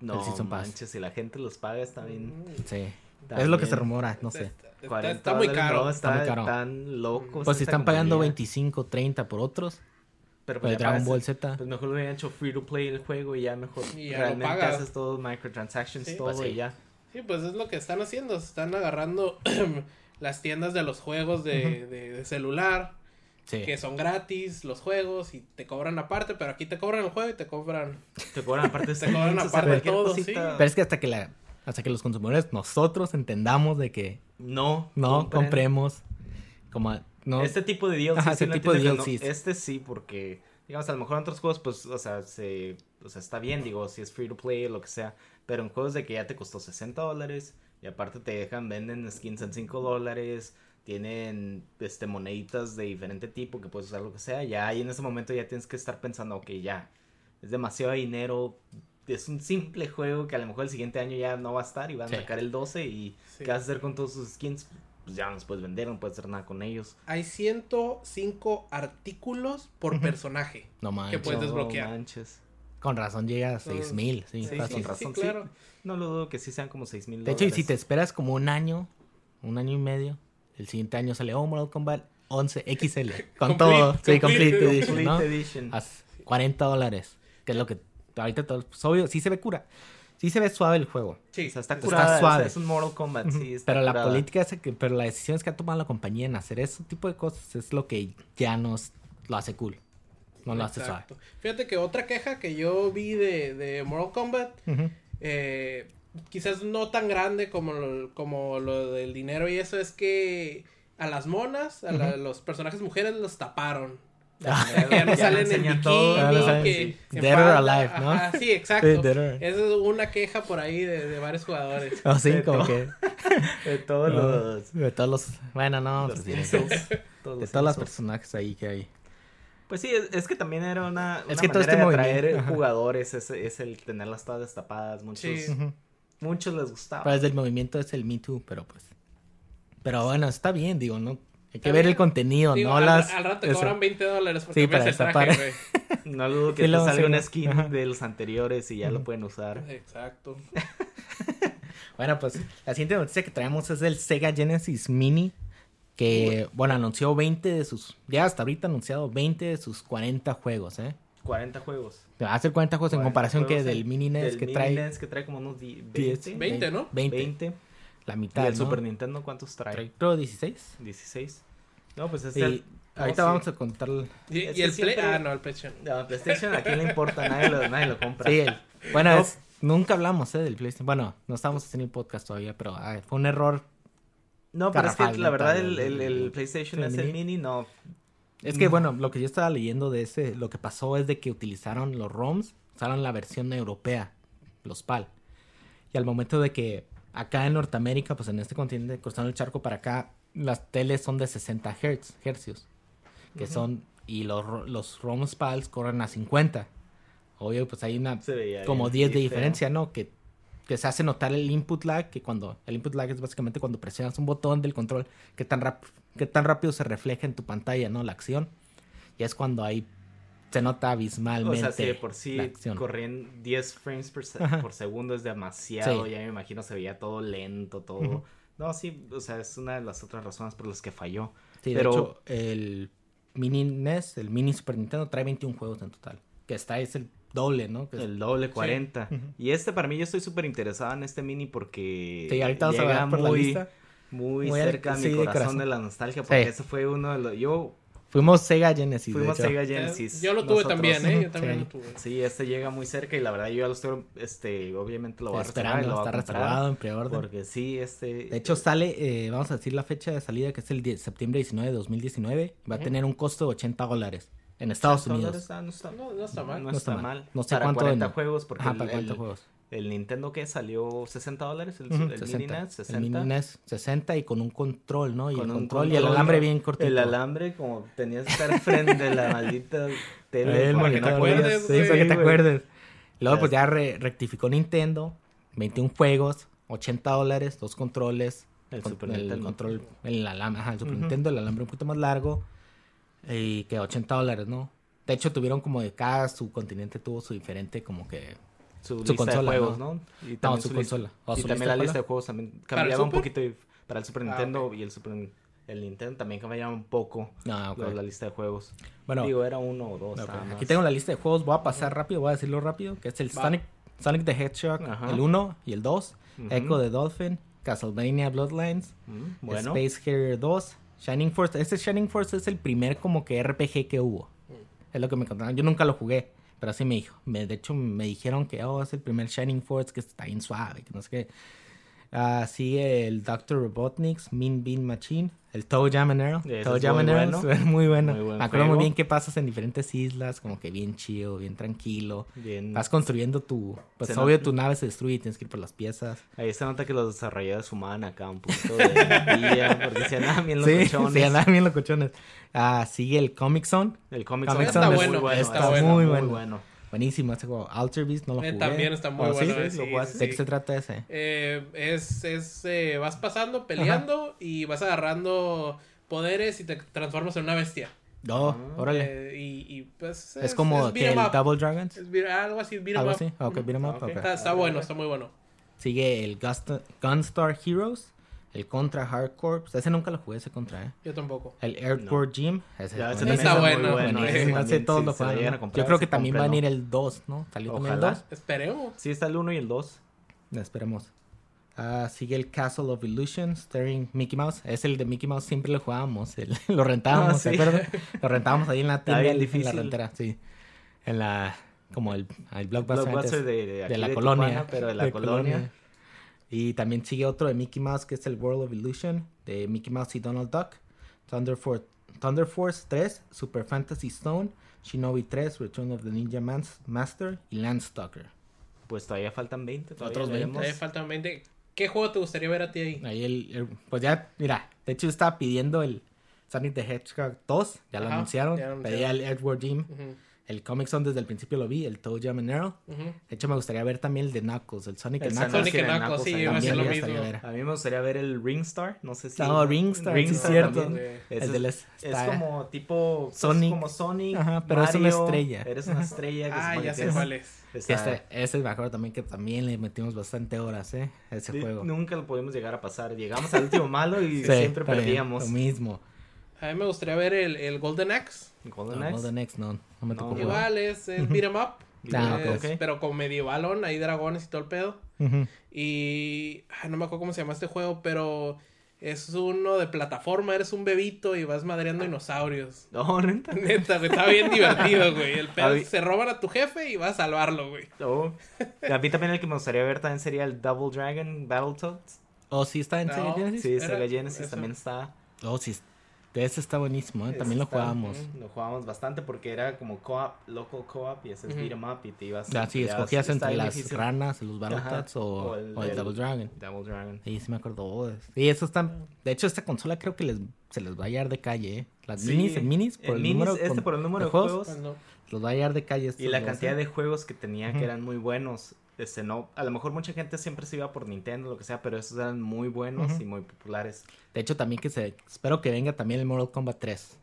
Speaker 2: No
Speaker 1: el Season Pass.
Speaker 2: manches, si la gente los paga está bien.
Speaker 1: Sí.
Speaker 2: También.
Speaker 1: Es lo que se rumora, no sé.
Speaker 3: Está, está-
Speaker 2: 40
Speaker 3: está muy caro.
Speaker 2: no, está,
Speaker 1: muy caro.
Speaker 2: tan loco.
Speaker 1: Pues si están pagando 25, 30 por otros,
Speaker 2: pero
Speaker 1: por el
Speaker 2: ya
Speaker 1: Dragon Ball Z.
Speaker 2: Pues mejor lo hubieran hecho free to play el juego y ya mejor
Speaker 3: Y ya lo
Speaker 2: realmente haces todos microtransactions,
Speaker 3: Sí.
Speaker 2: todo
Speaker 1: Pues sí.
Speaker 2: y ya.
Speaker 3: Sí, pues es lo que están haciendo. Están agarrando [clears throat] las tiendas de los juegos de, de- de celular.
Speaker 1: Sí.
Speaker 3: Que son gratis los juegos y te cobran aparte. Pero aquí te cobran el juego y te cobran.
Speaker 2: Te cobran aparte [laughs]
Speaker 3: Te cobran aparte
Speaker 2: cualquier
Speaker 3: todo,
Speaker 2: cosita.
Speaker 1: Pero es que hasta que la hasta que los consumidores nosotros entendamos de que
Speaker 2: No,
Speaker 1: no
Speaker 2: compren.
Speaker 1: compremos como no
Speaker 2: Este tipo de DLC
Speaker 1: Ajá,
Speaker 2: sí
Speaker 1: este tipo de
Speaker 2: no- Este sí, porque, digamos, a lo mejor en otros juegos, pues, o sea, se, o sea, está bien, digo, si es free to play o lo que sea. Pero en juegos de que ya te costó 60 dólares y aparte te dejan, venden skins en 5 dólares, tienen, este, moneditas de diferente tipo que puedes usar lo que sea. Ya ahí en ese momento ya tienes que estar pensando, ok, ya, es demasiado dinero. Es un simple juego que a lo mejor el siguiente año ya no va a estar y van
Speaker 1: Sí.
Speaker 2: a sacar el 12 y
Speaker 3: Sí.
Speaker 2: ¿qué vas a hacer con todos sus skins? Pues ya no los puedes vender, no puedes hacer nada con ellos.
Speaker 3: Hay 105 artículos por personaje.
Speaker 1: no manches.
Speaker 3: Que puedes
Speaker 2: No
Speaker 3: desbloquear.
Speaker 2: manches.
Speaker 1: Con razón llega a 6000, sí,
Speaker 2: Sí, con razón, sí.
Speaker 3: claro.
Speaker 2: No lo dudo que sí sean como 6 mil
Speaker 1: De hecho, y si te esperas como un año, un año y medio, el siguiente año sale oh, Mortal Kombat 11 XL [laughs] con
Speaker 3: Complete,
Speaker 1: todo, sí,
Speaker 3: complete,
Speaker 1: edition,
Speaker 2: Complete
Speaker 1: ¿no?
Speaker 2: Edition.
Speaker 1: A 40 dólares, que es lo que ahorita todo, pues, obvio, sí se ve cura. Sí se ve suave el juego.
Speaker 3: Sí.
Speaker 2: O sea, está
Speaker 1: Está
Speaker 2: curada.
Speaker 1: suave.
Speaker 2: o sea, es un Mortal Kombat, sí. está
Speaker 1: pero la política es que, pero las decisiones que ha tomado la compañía en hacer ese tipo de cosas es lo que ya nos lo hace cool. No lo hace suave.
Speaker 3: Fíjate que otra queja que yo vi de, de Mortal Kombat, eh, quizás no tan grande como lo, como lo del dinero y eso, es que a las monas, a la- los personajes mujeres los taparon. [laughs]
Speaker 1: Ah,
Speaker 3: Ya no
Speaker 2: Ya
Speaker 3: salen en bikini,
Speaker 2: todo,
Speaker 3: que
Speaker 1: sí. Dead or alive, ¿no?
Speaker 3: ajá, sí, [laughs] exacto.
Speaker 1: Sí, dead or-
Speaker 3: Esa es una queja por ahí de, de varios jugadores. [laughs]
Speaker 1: Oh, sí,
Speaker 2: De
Speaker 1: como que.
Speaker 2: De todos
Speaker 1: no,
Speaker 2: los...
Speaker 1: de todos los. Bueno, no.
Speaker 2: los
Speaker 1: pues sí,
Speaker 2: insults,
Speaker 1: de
Speaker 2: todos los
Speaker 1: todos personajes ahí que hay.
Speaker 2: Pues sí, es, es que también era una,
Speaker 1: Es
Speaker 2: una
Speaker 1: que todo este
Speaker 2: de atraer jugadores, es, es el tenerlas todas destapadas, muchos,
Speaker 3: Sí.
Speaker 2: Muchos les gustaba.
Speaker 1: Pues del movimiento es el Me Too, pero pues. Pero bueno, está bien, digo, ¿no? Hay que
Speaker 3: Está
Speaker 1: ver el contenido,
Speaker 3: Digo,
Speaker 1: no
Speaker 3: al,
Speaker 1: las.
Speaker 3: al rato
Speaker 1: eso.
Speaker 3: cobran 20 dólares porque
Speaker 1: Sí, para
Speaker 3: el traje, güey. [laughs]
Speaker 2: No dudo que
Speaker 1: Sí,
Speaker 2: te salga una skin
Speaker 1: Ajá.
Speaker 2: de los anteriores y ya lo pueden usar.
Speaker 3: Exacto. [laughs]
Speaker 1: Bueno, pues la siguiente noticia que traemos es del Sega Genesis Mini. Que, bueno, anunció 20 de sus. Ya hasta ahorita ha anunciado 20 de sus 40 juegos, ¿eh?
Speaker 2: 40 juegos.
Speaker 1: Va a hacer 40 juegos en
Speaker 2: 40
Speaker 1: comparación que
Speaker 2: juegos
Speaker 1: del
Speaker 2: en-
Speaker 1: Mini NES
Speaker 2: del
Speaker 1: que
Speaker 2: Mini
Speaker 1: trae
Speaker 2: NES que trae como unos di-
Speaker 1: 10,
Speaker 2: 20.
Speaker 3: 20, ¿no?
Speaker 1: 20.
Speaker 2: 20.
Speaker 1: La
Speaker 2: ¿Y
Speaker 1: mitad,
Speaker 2: el
Speaker 1: ¿no?
Speaker 2: Super Nintendo cuántos trae?
Speaker 1: Trae, creo 16.
Speaker 2: 16. No, pues es
Speaker 1: Y
Speaker 2: el...
Speaker 1: ahorita
Speaker 2: no,
Speaker 1: vamos
Speaker 2: sí.
Speaker 1: a contar.
Speaker 3: Y, y
Speaker 2: que
Speaker 3: el Play...
Speaker 2: siempre-
Speaker 3: Ah, no, el PlayStation.
Speaker 2: No, PlayStation a quién le importa, nadie lo, nadie lo compra.
Speaker 1: Sí, el- bueno,
Speaker 2: No.
Speaker 1: es- nunca hablamos ¿eh? del PlayStation. Bueno, no estábamos haciendo el podcast todavía, pero ah, fue un error.
Speaker 2: No, pero es que la verdad el,
Speaker 1: el-
Speaker 2: el, el PlayStation
Speaker 1: el
Speaker 2: es el
Speaker 1: mini,
Speaker 2: no.
Speaker 1: Es que, bueno, lo que yo estaba leyendo de ese, lo que pasó es de que utilizaron los ROMs, usaron la versión europea, los PAL. Y al momento de que acá en Norteamérica, pues en este continente, cruzando el charco para acá, las teles son de 60 Hz, hercios. Que son, y los, los ROMs PALs corren a 50. Obvio, pues hay una como
Speaker 2: bien
Speaker 1: 10 de diferencia, ¿no? Que, que se hace notar el input lag, que cuando el input lag es básicamente cuando presionas un botón del control, que tan, rap- que tan rápido se refleja en tu pantalla, ¿no? La acción. Y es cuando ahí se nota
Speaker 2: O
Speaker 1: abismalmente
Speaker 2: sea, si de por sí corrían 10 frames por, se-
Speaker 1: Ajá.
Speaker 2: por segundo es demasiado.
Speaker 1: Sí.
Speaker 2: Ya me imagino se veía todo lento, todo.
Speaker 1: Ujú.
Speaker 2: No, sí, o sea, es una de las otras razones por las que falló.
Speaker 1: Sí,
Speaker 2: pero-
Speaker 1: de hecho, el mini NES, el mini Super Nintendo, trae 21 juegos en total. Que está, es el doble, ¿no? Que
Speaker 2: El doble 40.
Speaker 1: Ujú.
Speaker 2: Y este para mí yo estoy súper interesado en este mini porque
Speaker 1: Sí, ahorita vamos a
Speaker 2: llega
Speaker 1: ver por la
Speaker 2: muy,
Speaker 1: lista.
Speaker 2: muy,
Speaker 1: Muy al-
Speaker 2: cerca a mi
Speaker 1: sí, de
Speaker 2: corazón,
Speaker 1: corazón.
Speaker 2: de la nostalgia porque
Speaker 1: Sí.
Speaker 2: ese fue uno de los... Yo
Speaker 1: Fuimos Sega Genesis. de
Speaker 2: fuimos
Speaker 1: hecho.
Speaker 2: Sega
Speaker 3: Eh,
Speaker 2: Genesis.
Speaker 3: Yo lo tuve
Speaker 2: nosotros.
Speaker 3: también, ¿eh? Yo también
Speaker 1: sí.
Speaker 3: lo tuve.
Speaker 2: Sí, este llega muy cerca y la verdad yo ya lo estoy, este, obviamente lo voy a
Speaker 1: Esperando,
Speaker 2: lo
Speaker 1: está reservado en preorden.
Speaker 2: Porque sí, este...
Speaker 1: De hecho, sale, eh, vamos a decir la fecha de salida, que es el 10 septiembre 19 de 2019. Va a tener un costo de 80 dólares en Estados Unidos.
Speaker 2: dólares, ah, no está,
Speaker 3: No, no está mal.
Speaker 2: No,
Speaker 1: No
Speaker 2: está
Speaker 1: está
Speaker 2: mal.
Speaker 1: mal. No sé
Speaker 2: Para
Speaker 1: cuánto
Speaker 2: 40
Speaker 1: en-
Speaker 2: juegos, porque
Speaker 1: Ajá,
Speaker 2: el,
Speaker 1: para 40
Speaker 2: el-
Speaker 1: juegos.
Speaker 2: el Nintendo que salió 60 dólares, el,
Speaker 1: Ujú,
Speaker 2: el Mini NES,
Speaker 1: El
Speaker 2: 60.
Speaker 1: mini NES 60 y con un control, ¿no? Y
Speaker 2: Con
Speaker 1: el
Speaker 2: un
Speaker 1: control y el
Speaker 2: control,
Speaker 1: alambre
Speaker 2: ¿no?
Speaker 1: bien cortito.
Speaker 2: El alambre, como tenías que estar frente a la [laughs] maldita tele.
Speaker 1: El
Speaker 2: para que no
Speaker 1: monitor,
Speaker 3: acuerdes,
Speaker 1: sí,
Speaker 3: güey.
Speaker 1: para que te acuerdes. Luego, pues ya re- rectificó Nintendo. 21 juegos, 80 dólares, dos controles.
Speaker 2: El
Speaker 1: con-
Speaker 2: Super
Speaker 1: el
Speaker 2: Nintendo.
Speaker 1: control, el alambre, ajá, el Super
Speaker 2: Ujú.
Speaker 1: Nintendo, el alambre un poquito más largo. Y que 80 dólares, ¿no? De hecho, tuvieron como de cada subcontinente tuvo su diferente, como que.
Speaker 2: Su,
Speaker 1: Su
Speaker 2: lista
Speaker 1: consola,
Speaker 2: de juegos,
Speaker 1: ¿no?
Speaker 2: ¿no? Y
Speaker 1: No,
Speaker 2: también
Speaker 1: su consola. O
Speaker 2: y
Speaker 1: su
Speaker 2: también
Speaker 1: lista
Speaker 2: la lista de juegos también cambiaba un
Speaker 3: Super?
Speaker 2: poquito. y- para el Super
Speaker 3: Ah,
Speaker 2: Nintendo y el Super el Nintendo también cambiaba un poco
Speaker 1: No, ok.
Speaker 2: lo- la lista de juegos.
Speaker 1: Bueno,
Speaker 2: Digo, era uno o dos.
Speaker 1: ok,
Speaker 2: nada más.
Speaker 1: aquí tengo la lista de juegos. Voy a pasar rápido, voy a decirlo rápido. Que es el
Speaker 3: Va.
Speaker 1: Sonic, Sonic the Hedgehog,
Speaker 2: Ajá.
Speaker 1: el 1 y el 2.
Speaker 2: Ujú.
Speaker 1: Echo the Dolphin, Castlevania Bloodlines,
Speaker 2: Mm, Bueno,
Speaker 1: Space Harrier 2, Shining Force. Este Shining Force es el primer como que RPG que hubo. Es lo que me contaron. Yo nunca lo jugué, pero así me dijo. Me, de hecho, me dijeron que oh, es el primer Shining Force que está bien suave, que no sé qué. Ah, sigue el Dr. Robotnik's Mean Bean Machine, el Toe Jam and Toe
Speaker 2: es
Speaker 1: Jam
Speaker 2: muy
Speaker 1: and
Speaker 2: bueno.
Speaker 1: es muy bueno.
Speaker 2: Muy buen
Speaker 1: me acuerdo muy bien qué pasas en diferentes islas, como que bien chido, bien tranquilo.
Speaker 2: bien.
Speaker 1: Vas construyendo tu... Pues
Speaker 2: Se
Speaker 1: obvio
Speaker 2: nota-
Speaker 1: tu nave se destruye y tienes que ir por las piezas.
Speaker 2: Ahí se nota que los desarrolladores fumaban acá un poquito de envidia, [laughs] porque decían, ah, bien los
Speaker 1: Sí,
Speaker 2: cochones.
Speaker 1: andaban bien los cochones. Ah, sigue el Comic Zone.
Speaker 2: El
Speaker 1: Comic Zone
Speaker 2: muy
Speaker 3: está
Speaker 2: bueno,
Speaker 3: bueno,
Speaker 1: está muy
Speaker 2: muy
Speaker 1: bueno. Buenísimo ese juego. Alter Beast no lo
Speaker 3: Eh,
Speaker 1: jugué.
Speaker 3: también está muy
Speaker 1: ¿Oh,
Speaker 3: bueno.
Speaker 1: ¿sí?
Speaker 2: ¿Lo
Speaker 3: sí,
Speaker 2: jugaste?
Speaker 3: sí,
Speaker 1: ¿De
Speaker 3: sí.
Speaker 1: qué se trata ese?
Speaker 3: Eh, es, es eh, vas pasando, peleando y vas agarrando poderes y te transformas en una bestia.
Speaker 1: No,
Speaker 2: Ah,
Speaker 1: órale.
Speaker 3: Eh, y, y, pues
Speaker 1: es, como
Speaker 3: es
Speaker 1: que
Speaker 3: beat 'em
Speaker 1: el
Speaker 3: up.
Speaker 1: Double Dragons.
Speaker 3: Es algo así, beat 'em
Speaker 1: Algo
Speaker 3: up.
Speaker 1: así. Ok, beat 'em up,
Speaker 2: Ok.
Speaker 1: ok.
Speaker 3: Está, está bueno, está muy bueno.
Speaker 1: Sigue el Gunstar Heroes. El Contra Hard Corps. Ese nunca lo jugué, ese Contra, ¿eh?
Speaker 3: Yo tampoco.
Speaker 1: El Airport Gym. Ese
Speaker 2: Ya, ese
Speaker 3: también está bueno,
Speaker 1: Buenísimo,
Speaker 3: ese
Speaker 1: ese
Speaker 2: también,
Speaker 1: todos
Speaker 2: sí,
Speaker 1: lo juegan, ¿no?
Speaker 2: a comprar,
Speaker 1: Yo creo que también va a venir el 2, ¿no? Salió también el
Speaker 2: Ojalá.
Speaker 1: 2.
Speaker 3: Esperemos.
Speaker 2: Sí, está el 1 y el 2.
Speaker 1: Esperemos. Ah, sigue el Castle of Illusions, starring Mickey Mouse. Es el de Mickey Mouse, siempre lo jugábamos. el- [laughs] lo rentábamos,
Speaker 2: Ah,
Speaker 1: ¿se
Speaker 2: sí.
Speaker 1: Lo rentábamos ahí en la tienda, en la
Speaker 2: difícil.
Speaker 1: rentera, sí. En la, como el, el Blockbuster,
Speaker 2: Blockbuster
Speaker 1: antes,
Speaker 2: de, de, aquí
Speaker 1: de la
Speaker 2: de
Speaker 1: colonia.
Speaker 2: Tijuana, pero de la colonia.
Speaker 1: Y también sigue otro de Mickey Mouse que es el World of Illusion de Mickey Mouse y Donald Duck. Thunder, For- Thunder Force 3, Super Fantasy Stone, Shinobi 3, Return of the Ninja Mans- Master y Landstalker.
Speaker 2: Pues todavía faltan 20. Todavía
Speaker 1: Otros 20.
Speaker 2: veremos.
Speaker 3: Todavía faltan 20. ¿Qué juego te gustaría ver a ti ahí?
Speaker 1: Ahí el, el- pues ya, mira, de hecho estaba pidiendo el Sonic the Hedgehog 2, ya lo
Speaker 3: Ajá,
Speaker 1: anunciaron.
Speaker 3: ya
Speaker 1: Pedía el Edward Jim, el Comic Zone desde el principio lo vi, el Toe Jam and Earl.
Speaker 3: ujú.
Speaker 1: De hecho me gustaría ver también el de Knuckles, el Sonic
Speaker 2: El Sonic
Speaker 1: Knuckles.
Speaker 3: Sonic and
Speaker 2: and
Speaker 3: Knuckles, sí,
Speaker 2: Knuckles
Speaker 3: iba a ser lo
Speaker 1: me
Speaker 3: mismo.
Speaker 1: gustaría ver.
Speaker 2: A mí me gustaría ver el Ringstar. No sé si.
Speaker 1: No, Ringstar, sí,
Speaker 2: Ringstar
Speaker 1: cierto.
Speaker 2: también.
Speaker 3: El
Speaker 1: de
Speaker 2: es,
Speaker 1: las-
Speaker 2: es como tipo.
Speaker 1: Sonic.
Speaker 2: como Sonic.
Speaker 1: Ajá, pero es una
Speaker 2: Mario,
Speaker 1: estrella.
Speaker 2: Eres una estrella. que
Speaker 3: Ah, ya sé
Speaker 2: es-
Speaker 3: cuál es.
Speaker 2: está-
Speaker 1: Este, me acuerdo también que también le metimos bastante horas, ¿eh? Ese
Speaker 2: Sí,
Speaker 1: juego.
Speaker 2: Nunca lo pudimos llegar a pasar. Llegamos al último malo y [laughs]
Speaker 1: Sí,
Speaker 2: siempre perdíamos.
Speaker 1: Lo mismo.
Speaker 3: A mí me gustaría ver el, el Golden Axe.
Speaker 2: Golden
Speaker 1: No,
Speaker 2: Axe.
Speaker 1: Golden Axe no, no me tocó.
Speaker 3: Igual es, es beat 'em up. [laughs]
Speaker 1: Ah,
Speaker 3: Es-. Pero con medievalón, hay dragones y todo el pedo. Y ay, no me acuerdo cómo se llama este juego, pero es uno de plataforma, eres un bebito y vas madreando dinosaurios. [laughs]
Speaker 2: No, neta.
Speaker 3: Neta, güey, está bien divertido, [laughs] güey. El pedo
Speaker 2: mí-
Speaker 3: se roban a tu jefe y vas a salvarlo, güey.
Speaker 2: No. A mí también el que me gustaría ver también sería el Double Dragon Battletoads.
Speaker 1: Oh, sí está en
Speaker 3: No,
Speaker 1: Sega Genesis.
Speaker 2: Sí, Sega Genesis
Speaker 3: eso.
Speaker 2: también está.
Speaker 1: Oh, sí. Ese está buenísimo, ¿eh? También lo
Speaker 2: Está-
Speaker 1: jugábamos.
Speaker 2: Lo jugábamos bastante porque era como co-op, local co-op y ese es
Speaker 3: Ujú.
Speaker 2: beat 'em up y te ibas.
Speaker 1: Ah, sí,
Speaker 2: peleabas.
Speaker 1: escogías entre las
Speaker 2: difícil.
Speaker 1: ranas, los. Battletoads o,
Speaker 2: O
Speaker 1: o
Speaker 2: el-
Speaker 1: el,
Speaker 2: el-
Speaker 1: Double Dragon.
Speaker 2: Double Dragon.
Speaker 1: Sí, sí me acuerdo. oh, Sí, eso está... De hecho, esta consola creo que les, se les va a hallar de calle, ¿eh? Las
Speaker 2: Sí,
Speaker 1: minis, en minis, por el
Speaker 2: minis,
Speaker 1: número...
Speaker 2: este
Speaker 1: con-
Speaker 2: por el número de
Speaker 1: juegos, Los va a hallar de calle.
Speaker 2: Y la cantidad
Speaker 1: ¿eh?
Speaker 2: de juegos que tenía que eran muy buenos. Este, no, a lo mejor mucha gente siempre se iba por Nintendo, lo que sea, pero esos eran muy buenos y muy populares.
Speaker 1: De hecho, también que se... Espero que venga también el Mortal Kombat 3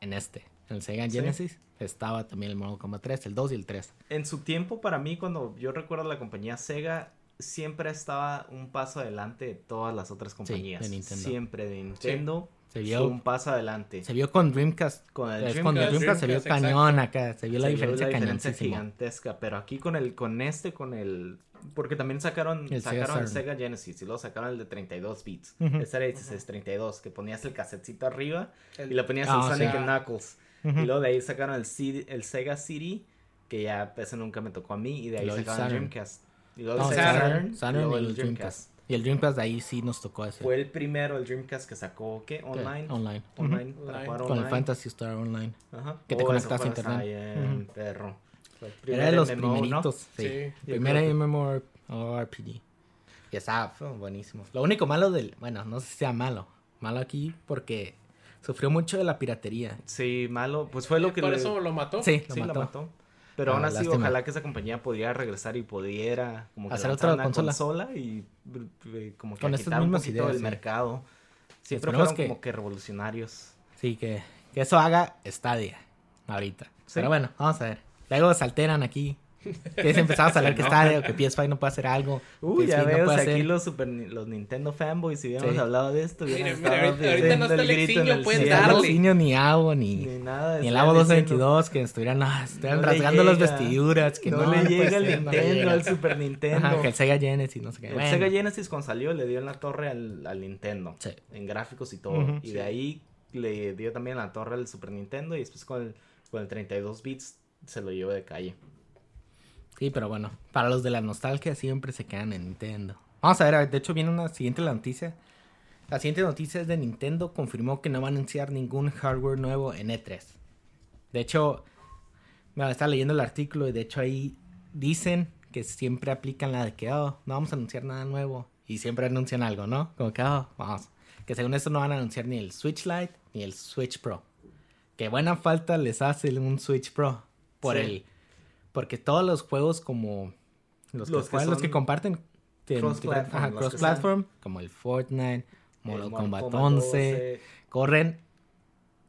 Speaker 1: en este. En el Sega
Speaker 2: Sí.
Speaker 1: Genesis estaba también el Mortal Kombat 3, el 2 y el 3.
Speaker 2: En su tiempo, para mí, cuando yo recuerdo la compañía Sega, siempre estaba un paso adelante de todas las otras compañías.
Speaker 1: de Nintendo.
Speaker 2: Siempre de Nintendo.
Speaker 1: Se vio,
Speaker 2: un paso adelante.
Speaker 1: se vio con Dreamcast.
Speaker 2: Con el Dreamcast,
Speaker 1: Dreamcast, se vio
Speaker 3: Dreamcast,
Speaker 1: cañón acá. Se vio la
Speaker 2: se vio
Speaker 1: diferencia
Speaker 2: la diferencia
Speaker 1: cañoncísima.
Speaker 2: gigantesca. Pero aquí con el, con este, con el. Porque también sacaron,
Speaker 1: El Sega
Speaker 2: sacaron el
Speaker 1: Saturn.
Speaker 2: Sega Genesis y luego sacaron el de 32 bits.
Speaker 1: Ujú.
Speaker 2: Ese era el 1632, que ponías el casetcito arriba
Speaker 3: el-
Speaker 2: y le ponías
Speaker 1: Ah,
Speaker 2: el Sonic Knuckles. Y luego de ahí sacaron el, CD el Sega CD, que ya ese nunca me tocó a mí, y de ahí
Speaker 1: Y el
Speaker 2: sacaron el. Dreamcast. Y luego
Speaker 1: No,
Speaker 2: el
Speaker 1: el
Speaker 2: Sega
Speaker 1: Saturn,
Speaker 2: Saturn, y luego el
Speaker 1: el
Speaker 2: Dreamcast.
Speaker 1: Y el Dreamcast de ahí sí nos tocó ese.
Speaker 2: Fue el primero, el Dreamcast que sacó, ¿qué?
Speaker 1: Que-
Speaker 2: Online.
Speaker 1: Online.
Speaker 2: Online, para jugar.
Speaker 1: Con
Speaker 2: online.
Speaker 1: el Fantasy Star Online.
Speaker 2: Ajá.
Speaker 1: que te
Speaker 2: Oh,
Speaker 1: conectas a internet.
Speaker 2: bien,
Speaker 1: Ujú.
Speaker 2: perro. Fue el
Speaker 1: Era
Speaker 2: primer
Speaker 1: de los
Speaker 2: MMO, ¿no?
Speaker 1: primeritos. Sí.
Speaker 3: Sí,
Speaker 2: yo
Speaker 1: Primer
Speaker 2: creo que-
Speaker 1: MMORPG. Y estaba fue buenísimo. Lo único malo del. Bueno, no sé si sea malo. Malo aquí porque sufrió mucho de la piratería.
Speaker 2: Sí, malo. Pues fue lo que
Speaker 3: Por
Speaker 2: le-
Speaker 3: eso lo mató.
Speaker 1: Sí, lo
Speaker 2: sí,
Speaker 1: mató.
Speaker 2: lo mató. Pero
Speaker 1: Ah,
Speaker 2: aún así,
Speaker 1: lástima.
Speaker 2: ojalá que esa compañía pudiera regresar y pudiera como que
Speaker 1: Hacer otra
Speaker 2: una
Speaker 1: consola.
Speaker 2: y eh, como que
Speaker 1: Con
Speaker 2: quitar un poquito
Speaker 1: ideas,
Speaker 2: del
Speaker 1: sí.
Speaker 2: mercado. Siempre fueron
Speaker 1: que-
Speaker 2: como que revolucionarios.
Speaker 1: Sí, que, que eso haga Stadia. Ahorita.
Speaker 2: Sí.
Speaker 1: Pero bueno, vamos a ver. Luego se alteran aquí. Que se empezamos a hablar [laughs] que Stadia o que PS5 no puede hacer algo.
Speaker 2: Uy, ya
Speaker 1: PS5 no
Speaker 2: veo, si aquí
Speaker 1: hacer.
Speaker 2: los, super, los Nintendo fanboys, si hubiéramos
Speaker 1: Sí.
Speaker 2: hablado de esto,
Speaker 3: Mira,
Speaker 2: hubieran
Speaker 3: mira,
Speaker 2: estado
Speaker 3: ahorita- ahorita no está
Speaker 2: el en
Speaker 3: Alexiño,
Speaker 2: el
Speaker 3: puedes
Speaker 1: Ni el
Speaker 3: darle.
Speaker 1: Ni Avo, ni,
Speaker 2: Ni nada.
Speaker 1: ni el Avo
Speaker 2: diciendo,
Speaker 1: 222 que estuvieran, no, estuvieran
Speaker 2: No
Speaker 1: rasgando las vestiduras. Que
Speaker 2: no,
Speaker 1: no,
Speaker 2: le llega el
Speaker 1: no
Speaker 2: Nintendo, al Super Nintendo.
Speaker 1: Ajá, que el Sega Genesis, no sé qué.
Speaker 2: El
Speaker 1: Bueno,
Speaker 2: Sega Genesis cuando salió le dio en la torre al, al Nintendo.
Speaker 1: Sí.
Speaker 2: En gráficos y todo.
Speaker 1: Ujú.
Speaker 2: y de ahí le dio también la torre al Super Nintendo y después con el, con el 32 bits se lo llevó de calle.
Speaker 1: Sí, pero bueno, para los de la nostalgia siempre se quedan en Nintendo. Vamos a ver, a ver, de hecho viene una siguiente noticia. La siguiente noticia es de Nintendo, confirmó que no va a anunciar ningún hardware nuevo en E3. De hecho, me estaba leyendo el artículo y de hecho ahí dicen que siempre aplican la de que, oh, no vamos a anunciar nada nuevo. Y siempre anuncian algo, ¿no? Como que, oh, vamos. Que según esto no van a anunciar ni el Switch Lite ni el Switch Pro. Que buena falta les hace un Switch Pro. Por
Speaker 2: Sí.
Speaker 1: el porque todos los juegos como los,
Speaker 2: Los
Speaker 1: que, juegan, los que comparten
Speaker 2: cross-platform,
Speaker 1: ajá, como el Fortnite, Mortal Kombat
Speaker 2: Kombat
Speaker 1: 11,
Speaker 2: 12,
Speaker 1: corren.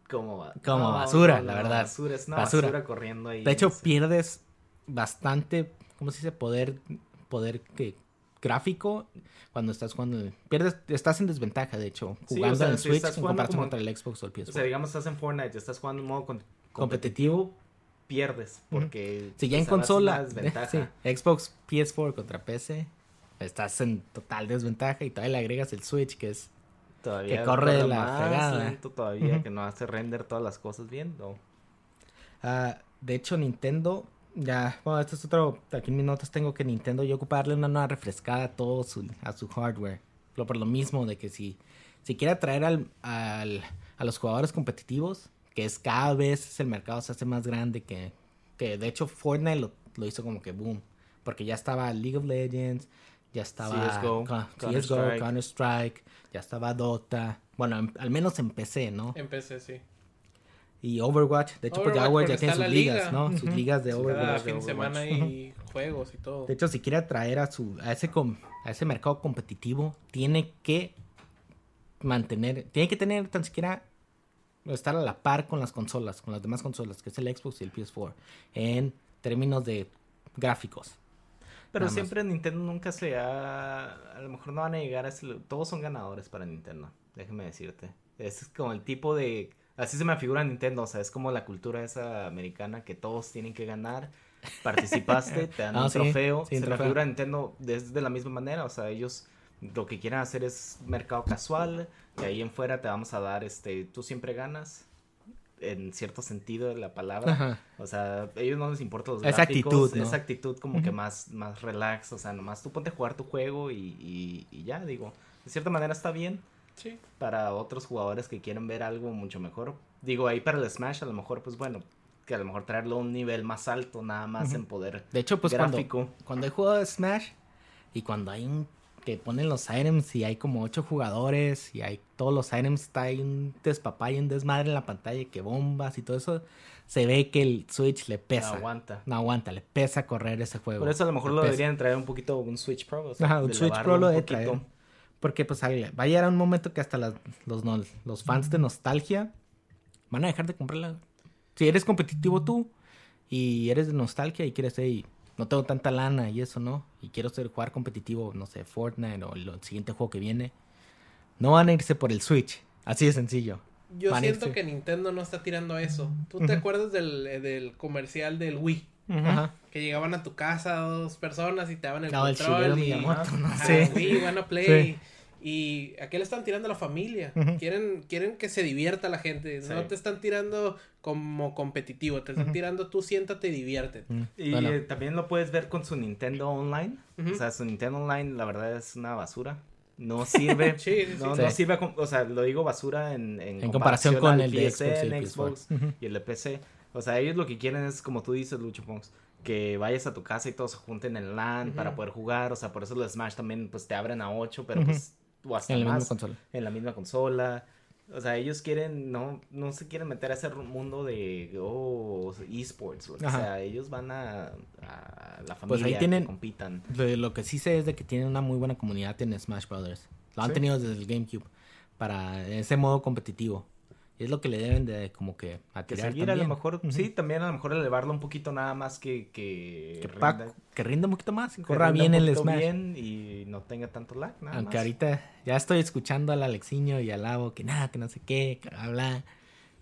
Speaker 2: como, ba-
Speaker 1: Como basura, la
Speaker 2: no,
Speaker 1: verdad.
Speaker 2: Basura, es una
Speaker 1: Basura.
Speaker 2: basura, corriendo ahí.
Speaker 1: De hecho,
Speaker 2: Sí.
Speaker 1: pierdes bastante, ¿cómo se dice? Poder, poder que gráfico cuando estás jugando. el- Pierdes, estás en desventaja, de hecho,
Speaker 2: Sí,
Speaker 1: jugando
Speaker 2: o sea,
Speaker 1: en
Speaker 2: si
Speaker 1: Switch
Speaker 2: estás
Speaker 1: en comparación
Speaker 2: como-
Speaker 1: contra el Xbox o el PS4.
Speaker 2: O sea, digamos, estás en Fortnite estás jugando en modo con-
Speaker 1: Competitivo.
Speaker 2: competitivo, pierdes. Porque.
Speaker 1: si ya en consola, [laughs] sí, Xbox PS4 contra PC, estás en total desventaja y todavía le agregas el Switch, que es
Speaker 2: Todavía
Speaker 1: que corre la
Speaker 2: más
Speaker 1: fregada.
Speaker 2: lento todavía, que no hace render todas las cosas bien. No.
Speaker 1: Ah, de hecho, Nintendo Ya, bueno, esto es otro. Aquí en mis notas tengo que Nintendo yo ocuparle una nueva refrescada a todo su, a su hardware. Lo por lo mismo de que si, si quiere atraer al, al, a los jugadores competitivos, que es cada vez el mercado se hace más grande, que, que de hecho Fortnite lo, lo hizo como que boom. Porque ya estaba League of Legends, ya estaba
Speaker 2: CSGO,
Speaker 1: CSGO,
Speaker 2: Counter-Strike.
Speaker 1: Counter-Strike, ya estaba Dota. Bueno, en- al menos empecé, ¿no?
Speaker 3: Empecé, sí.
Speaker 1: Y Overwatch, de hecho, pues ya
Speaker 3: Overwatch,
Speaker 1: Overwatch ya tiene sus ligas,
Speaker 3: liga.
Speaker 1: ¿no? Sus ligas de
Speaker 3: Cada
Speaker 1: Overwatch.
Speaker 3: fin de semana hay [laughs] juegos y todo.
Speaker 1: De hecho, si quiere atraer a su a ese com- a ese mercado competitivo, tiene que mantener, tiene que tener tan siquiera estar a la par con las consolas, con las demás consolas, que es el Xbox y el PS4, en términos de gráficos.
Speaker 2: Pero siempre Nintendo nunca se ha... A lo mejor no van a llegar a ese... Todos son ganadores para Nintendo, déjame decirte. Es como el tipo de... Así se me figura Nintendo, o sea, es como la cultura esa americana que todos tienen que ganar. Participaste, [laughs] te dan
Speaker 1: Ah,
Speaker 2: un
Speaker 1: sí,
Speaker 2: trofeo.
Speaker 1: sí,
Speaker 2: se me figura Nintendo es de la misma manera, o sea, ellos lo que quieren hacer es mercado casual, de ahí en fuera te vamos a dar, este, tú siempre ganas, en cierto sentido de la palabra.
Speaker 1: Ajá.
Speaker 2: O sea, a ellos no les importa los
Speaker 1: Esa
Speaker 2: gráficos,
Speaker 1: actitud, ¿no?
Speaker 2: esa actitud como que más, más relax, o sea, nomás tú ponte a jugar tu juego y, y, y ya, digo, de cierta manera está bien
Speaker 3: Sí.
Speaker 2: para otros jugadores que quieren ver algo mucho mejor. Digo, ahí para el Smash a lo mejor, pues bueno, que a lo mejor traerlo a un nivel más alto, nada más en poder
Speaker 1: De hecho, pues cuando,
Speaker 2: gráfico.
Speaker 1: cuando hay juego de Smash y cuando hay un que ponen los items y hay como ocho jugadores y hay todos los items, está ahí un despapay, un desmadre en la pantalla, que bombas y todo eso, se ve que el Switch le pesa.
Speaker 2: No aguanta.
Speaker 1: No aguanta, le pesa correr ese juego.
Speaker 2: Por eso a lo mejor
Speaker 1: Le
Speaker 2: lo
Speaker 1: pesa.
Speaker 2: deberían traer un poquito un Switch Pro. o sea,
Speaker 1: Ajá, un Switch Pro lo de traer. Porque pues va a llegar un momento que hasta las- los, no- los fans de nostalgia van a dejar de comprarla. Si eres competitivo tú y eres de nostalgia y quieres ser, no tengo tanta lana y eso, ¿no? Y quiero ser jugar competitivo, no sé, Fortnite o el, el siguiente juego que viene, no van a irse por el Switch. Así de sencillo.
Speaker 3: Yo
Speaker 1: Van
Speaker 3: siento
Speaker 1: irse.
Speaker 3: que Nintendo no está tirando a eso. ¿Tú te acuerdas del, eh, del comercial del Wii?
Speaker 1: Ajá.
Speaker 3: Que llegaban a tu casa dos personas y te daban el
Speaker 1: No, el
Speaker 3: control
Speaker 1: Shigeru
Speaker 3: y...
Speaker 1: Miyamoto, no sé.
Speaker 3: Wii, wanna [laughs] play. Y aquí le están tirando a la familia. Quieren, quieren que se divierta la gente.
Speaker 2: Sí.
Speaker 3: No te están tirando como competitivo. Te están tirando tú siéntate y diviértete.
Speaker 1: Mm,
Speaker 2: Y
Speaker 1: bueno,
Speaker 2: eh, también lo puedes ver con su Nintendo Online. O sea, su Nintendo Online, la verdad, es una basura. No [laughs] sirve.
Speaker 3: Sí, sí,
Speaker 2: no,
Speaker 1: sí.
Speaker 2: no
Speaker 1: Sí.
Speaker 2: sirve, o sea, lo digo basura en, en,
Speaker 1: en comparación con
Speaker 2: al
Speaker 1: el de Xbox y el
Speaker 2: Xbox
Speaker 1: PS4. Ujú.
Speaker 2: y el de PC. O sea, ellos lo que quieren es, como tú dices, Lucho Ponks, que vayas a tu casa y todos se junten en LAN para poder jugar. O sea, por eso los Smash también, pues, te abren a 8, pero pues, o hasta
Speaker 1: En la misma consola.
Speaker 2: en la misma consola. O sea, ellos quieren, no, no se quieren meter a ese mundo de, oh, esports. O
Speaker 1: Ajá.
Speaker 2: sea, ellos van a, a la familia
Speaker 1: Pues ahí
Speaker 2: que
Speaker 1: tienen-
Speaker 2: compitan.
Speaker 1: Lo, lo que sí sé es de que tienen una muy buena comunidad en Smash Brothers. Lo han
Speaker 2: Sí.
Speaker 1: tenido desde el GameCube para ese modo competitivo. Y es lo que le deben de como que
Speaker 2: Que
Speaker 1: atirar
Speaker 2: seguir a lo
Speaker 1: también.
Speaker 2: mejor,
Speaker 1: Ujú.
Speaker 2: sí, también a lo mejor elevarlo un poquito nada más que... Que,
Speaker 1: Que, pa-
Speaker 2: rinda-
Speaker 1: que rinda un poquito más,
Speaker 2: que
Speaker 1: corra bien el Smash.
Speaker 2: bien y no tenga tanto lag, nada
Speaker 1: Aunque
Speaker 2: más.
Speaker 1: ahorita ya estoy escuchando al Alexiño y al Lavo que nada, que no sé qué, que habla.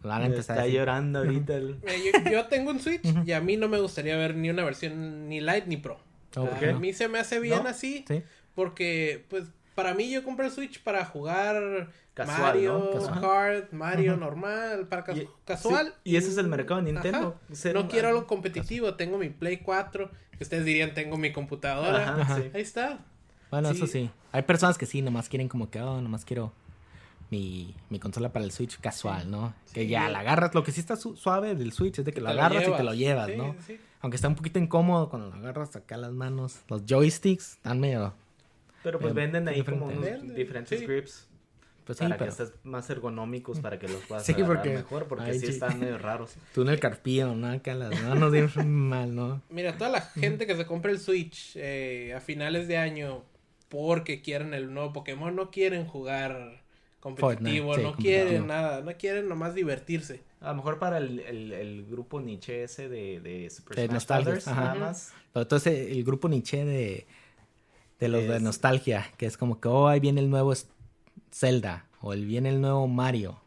Speaker 1: Lo a a
Speaker 2: está llorando ahorita el...
Speaker 3: Yo, yo tengo un Switch y a mí no me gustaría ver ni una versión ni Lite ni Pro.
Speaker 1: Oh,
Speaker 3: a mí se me hace bien
Speaker 2: ¿No?
Speaker 3: así
Speaker 1: Sí.
Speaker 3: porque, pues, para mí yo compré el Switch para jugar
Speaker 2: Casual,
Speaker 3: Mario,
Speaker 2: ¿no?
Speaker 3: Kart, Mario normal, para
Speaker 2: Y-
Speaker 3: casual.
Speaker 2: sí, y ese es el mercado de Nintendo.
Speaker 3: No
Speaker 2: un-
Speaker 3: quiero algo competitivo, tengo mi Play 4, que ustedes dirían tengo mi computadora.
Speaker 2: Ajá,
Speaker 1: Ajá.
Speaker 2: sí.
Speaker 3: Ahí está.
Speaker 1: Bueno,
Speaker 2: Sí.
Speaker 1: eso sí. Hay personas que sí, nomás quieren como que, oh, nomás quiero mi, mi consola para el Switch casual, ¿no? que ya la agarras. Lo que sí está su- suave del Switch es de que lo
Speaker 3: Te
Speaker 1: agarras y te lo llevas,
Speaker 3: Sí,
Speaker 1: ¿no?
Speaker 3: sí.
Speaker 1: Aunque está un poquito incómodo cuando lo agarras acá las manos. Los joysticks están medio...
Speaker 2: Pero pues
Speaker 1: Eh,
Speaker 2: venden ahí como unos
Speaker 3: Venden,
Speaker 2: diferentes
Speaker 3: sí.
Speaker 2: grips.
Speaker 1: Pues sí,
Speaker 2: para
Speaker 1: pero
Speaker 2: que estés más ergonómicos para que los puedas
Speaker 1: Sí, porque-
Speaker 2: mejor porque
Speaker 1: ay,
Speaker 2: sí están medio raros. [laughs]
Speaker 1: tú en el carpillo, ¿no? Acá las manos bien [laughs] mal, ¿no?
Speaker 3: Mira, toda la gente que se compra el Switch eh, a finales de año porque quieren el nuevo Pokémon, no quieren jugar competitivo,
Speaker 1: Fortnite, sí,
Speaker 3: no
Speaker 1: competitivo.
Speaker 3: quieren nada, no quieren nomás divertirse.
Speaker 2: A lo mejor para el, el, el grupo niche ese de, de Super
Speaker 1: De
Speaker 2: Smash
Speaker 1: nostalgia,
Speaker 2: Brothers,
Speaker 1: ajá.
Speaker 2: nada más.
Speaker 1: Pero entonces el grupo Nietzsche de, de los de
Speaker 2: Es-
Speaker 1: nostalgia, que es como que, oh, ahí viene el nuevo Zelda, o el viene el nuevo Mario.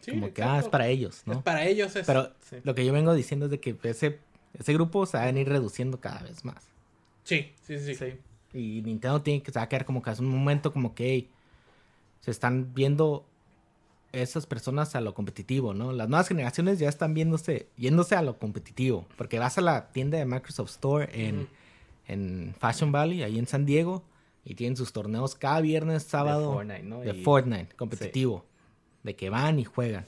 Speaker 3: Sí,
Speaker 1: como que, ah, es para ellos,
Speaker 3: Es
Speaker 1: ¿no?
Speaker 3: para ellos es.
Speaker 1: Pero
Speaker 2: Sí.
Speaker 1: lo que yo vengo diciendo es de que ese, ese grupo se va a ir reduciendo cada vez más.
Speaker 3: Sí, sí, sí.
Speaker 2: Sí.
Speaker 1: Y Nintendo tiene que se va a quedar como que es un momento como que hey, se están viendo esas personas a lo competitivo, ¿no? Las nuevas generaciones ya están viéndose, yéndose a lo competitivo. Porque vas a la tienda de Microsoft Store en, en Fashion Valley, ahí en San Diego, y tienen sus torneos cada viernes, sábado. De Fortnite, ¿no? De Fortnite, competitivo. De que van y juegan.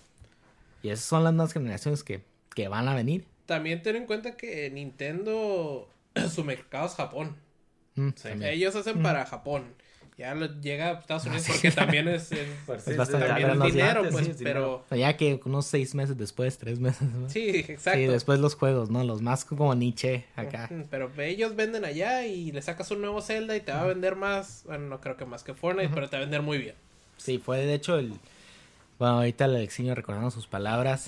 Speaker 1: Y esas son las nuevas generaciones que, que van a venir.
Speaker 3: También ten en cuenta que Nintendo, [clears throat] su mercado es Japón. Mm, Ellos hacen mm. para Japón ya llega a Estados Unidos porque también es, es, [laughs] bastante
Speaker 1: dinero, pues, pero... Ya que unos seis meses después, tres meses.
Speaker 3: Sí, exacto. Sí,
Speaker 1: después los juegos, ¿no? Los más como Nietzsche acá.
Speaker 3: Pero ellos venden allá y le sacas un nuevo Zelda y te va a vender más, bueno, no creo que más que Fortnite, pero te va a vender muy bien.
Speaker 1: Sí, fue de hecho el... Bueno, ahorita el Alexiño recordando sus palabras.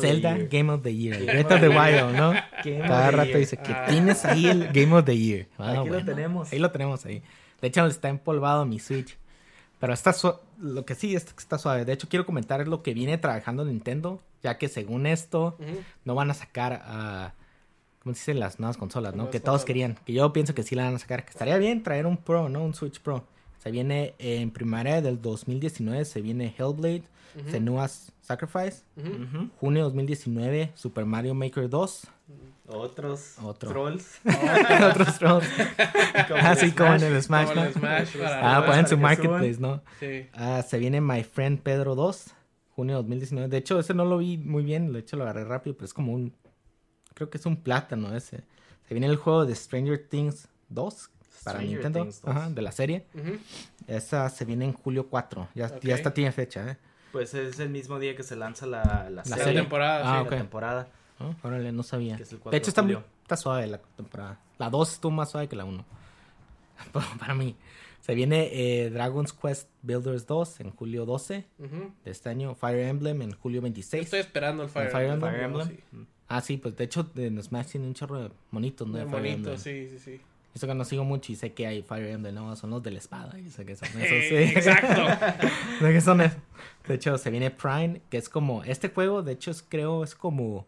Speaker 1: Zelda Game of the Year. Breath of the Wild, ¿no? Cada rato dice que ah. tienes ahí el Game of the Year.
Speaker 2: Aquí lo tenemos.
Speaker 1: Ahí lo tenemos ahí. De hecho, está empolvado mi Switch. Pero está lo que sí está suave. De hecho, quiero comentar lo que viene trabajando Nintendo. Ya que según esto, no van a sacar a. ¿Cómo se dice? Las nuevas consolas, ¿no? que todos querían. Que yo pienso que sí la van a sacar. Que estaría bien traer un Pro, ¿no? Un Switch Pro. Se viene en primavera del 2019. Se viene Hellblade. Senua's Sacrifice. Junio 2019. Super Mario Maker 2. [laughs]
Speaker 2: Otros trolls. [laughs]
Speaker 1: Otros trolls. Así como en el Smash, ¿no? ah, pueden su marketplace, ¿no? Sí. Ah, se viene My Friend Pedro 2, junio 2019. De hecho, ese no lo vi muy bien, de hecho lo agarré rápido, pero es como un... Creo que es un plátano ese. Se viene el juego de Stranger Things 2 para Nintendo, Ajá, de la serie. Esa se viene en julio 4, ya, ya está tiene fecha, ¿eh?
Speaker 2: Pues es el mismo día que se lanza la, la,
Speaker 3: serie. temporada.
Speaker 1: Ah,
Speaker 3: sí,
Speaker 1: la temporada. Órale, no sabía. de hecho, está, muy, está, suave la temporada. La 2 estuvo más suave que la 1. [laughs] Para mí. Se viene eh, Dragon's Quest Builders 2 en julio 12 de este año. Fire Emblem en julio 26.
Speaker 3: estoy esperando el Fire, Emblem.
Speaker 1: Ah, sí, pues de hecho en Smash tiene un chorro de monitos, ¿no?
Speaker 3: De sí, sí, sí.
Speaker 1: Eso que no sigo mucho y sé que hay Fire Emblem, ¿no? Son los de la espada. Y sé que son [laughs] esos,
Speaker 3: sí. Exacto. [laughs]
Speaker 1: sé que son esos. De hecho, se viene Prime, que es como... Este juego, de hecho, es, creo, es como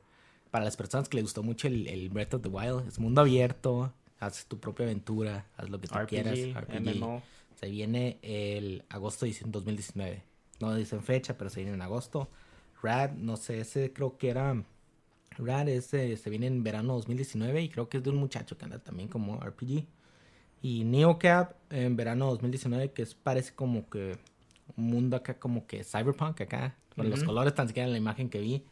Speaker 1: para las personas que les gustó mucho el, el, Breath of the Wild, es mundo abierto, haces tu propia aventura, haz lo que tú quieras. RPG. Se viene el agosto de 2019. No dicen fecha, pero se viene en agosto. Rad, no sé, ese creo que era. Rad ese se viene en verano 2019 y creo que es de un muchacho que anda también como RPG. Y Neocap en verano 2019, que es, parece como que un mundo acá como que cyberpunk acá. Con los colores tan siquiera en la imagen que vi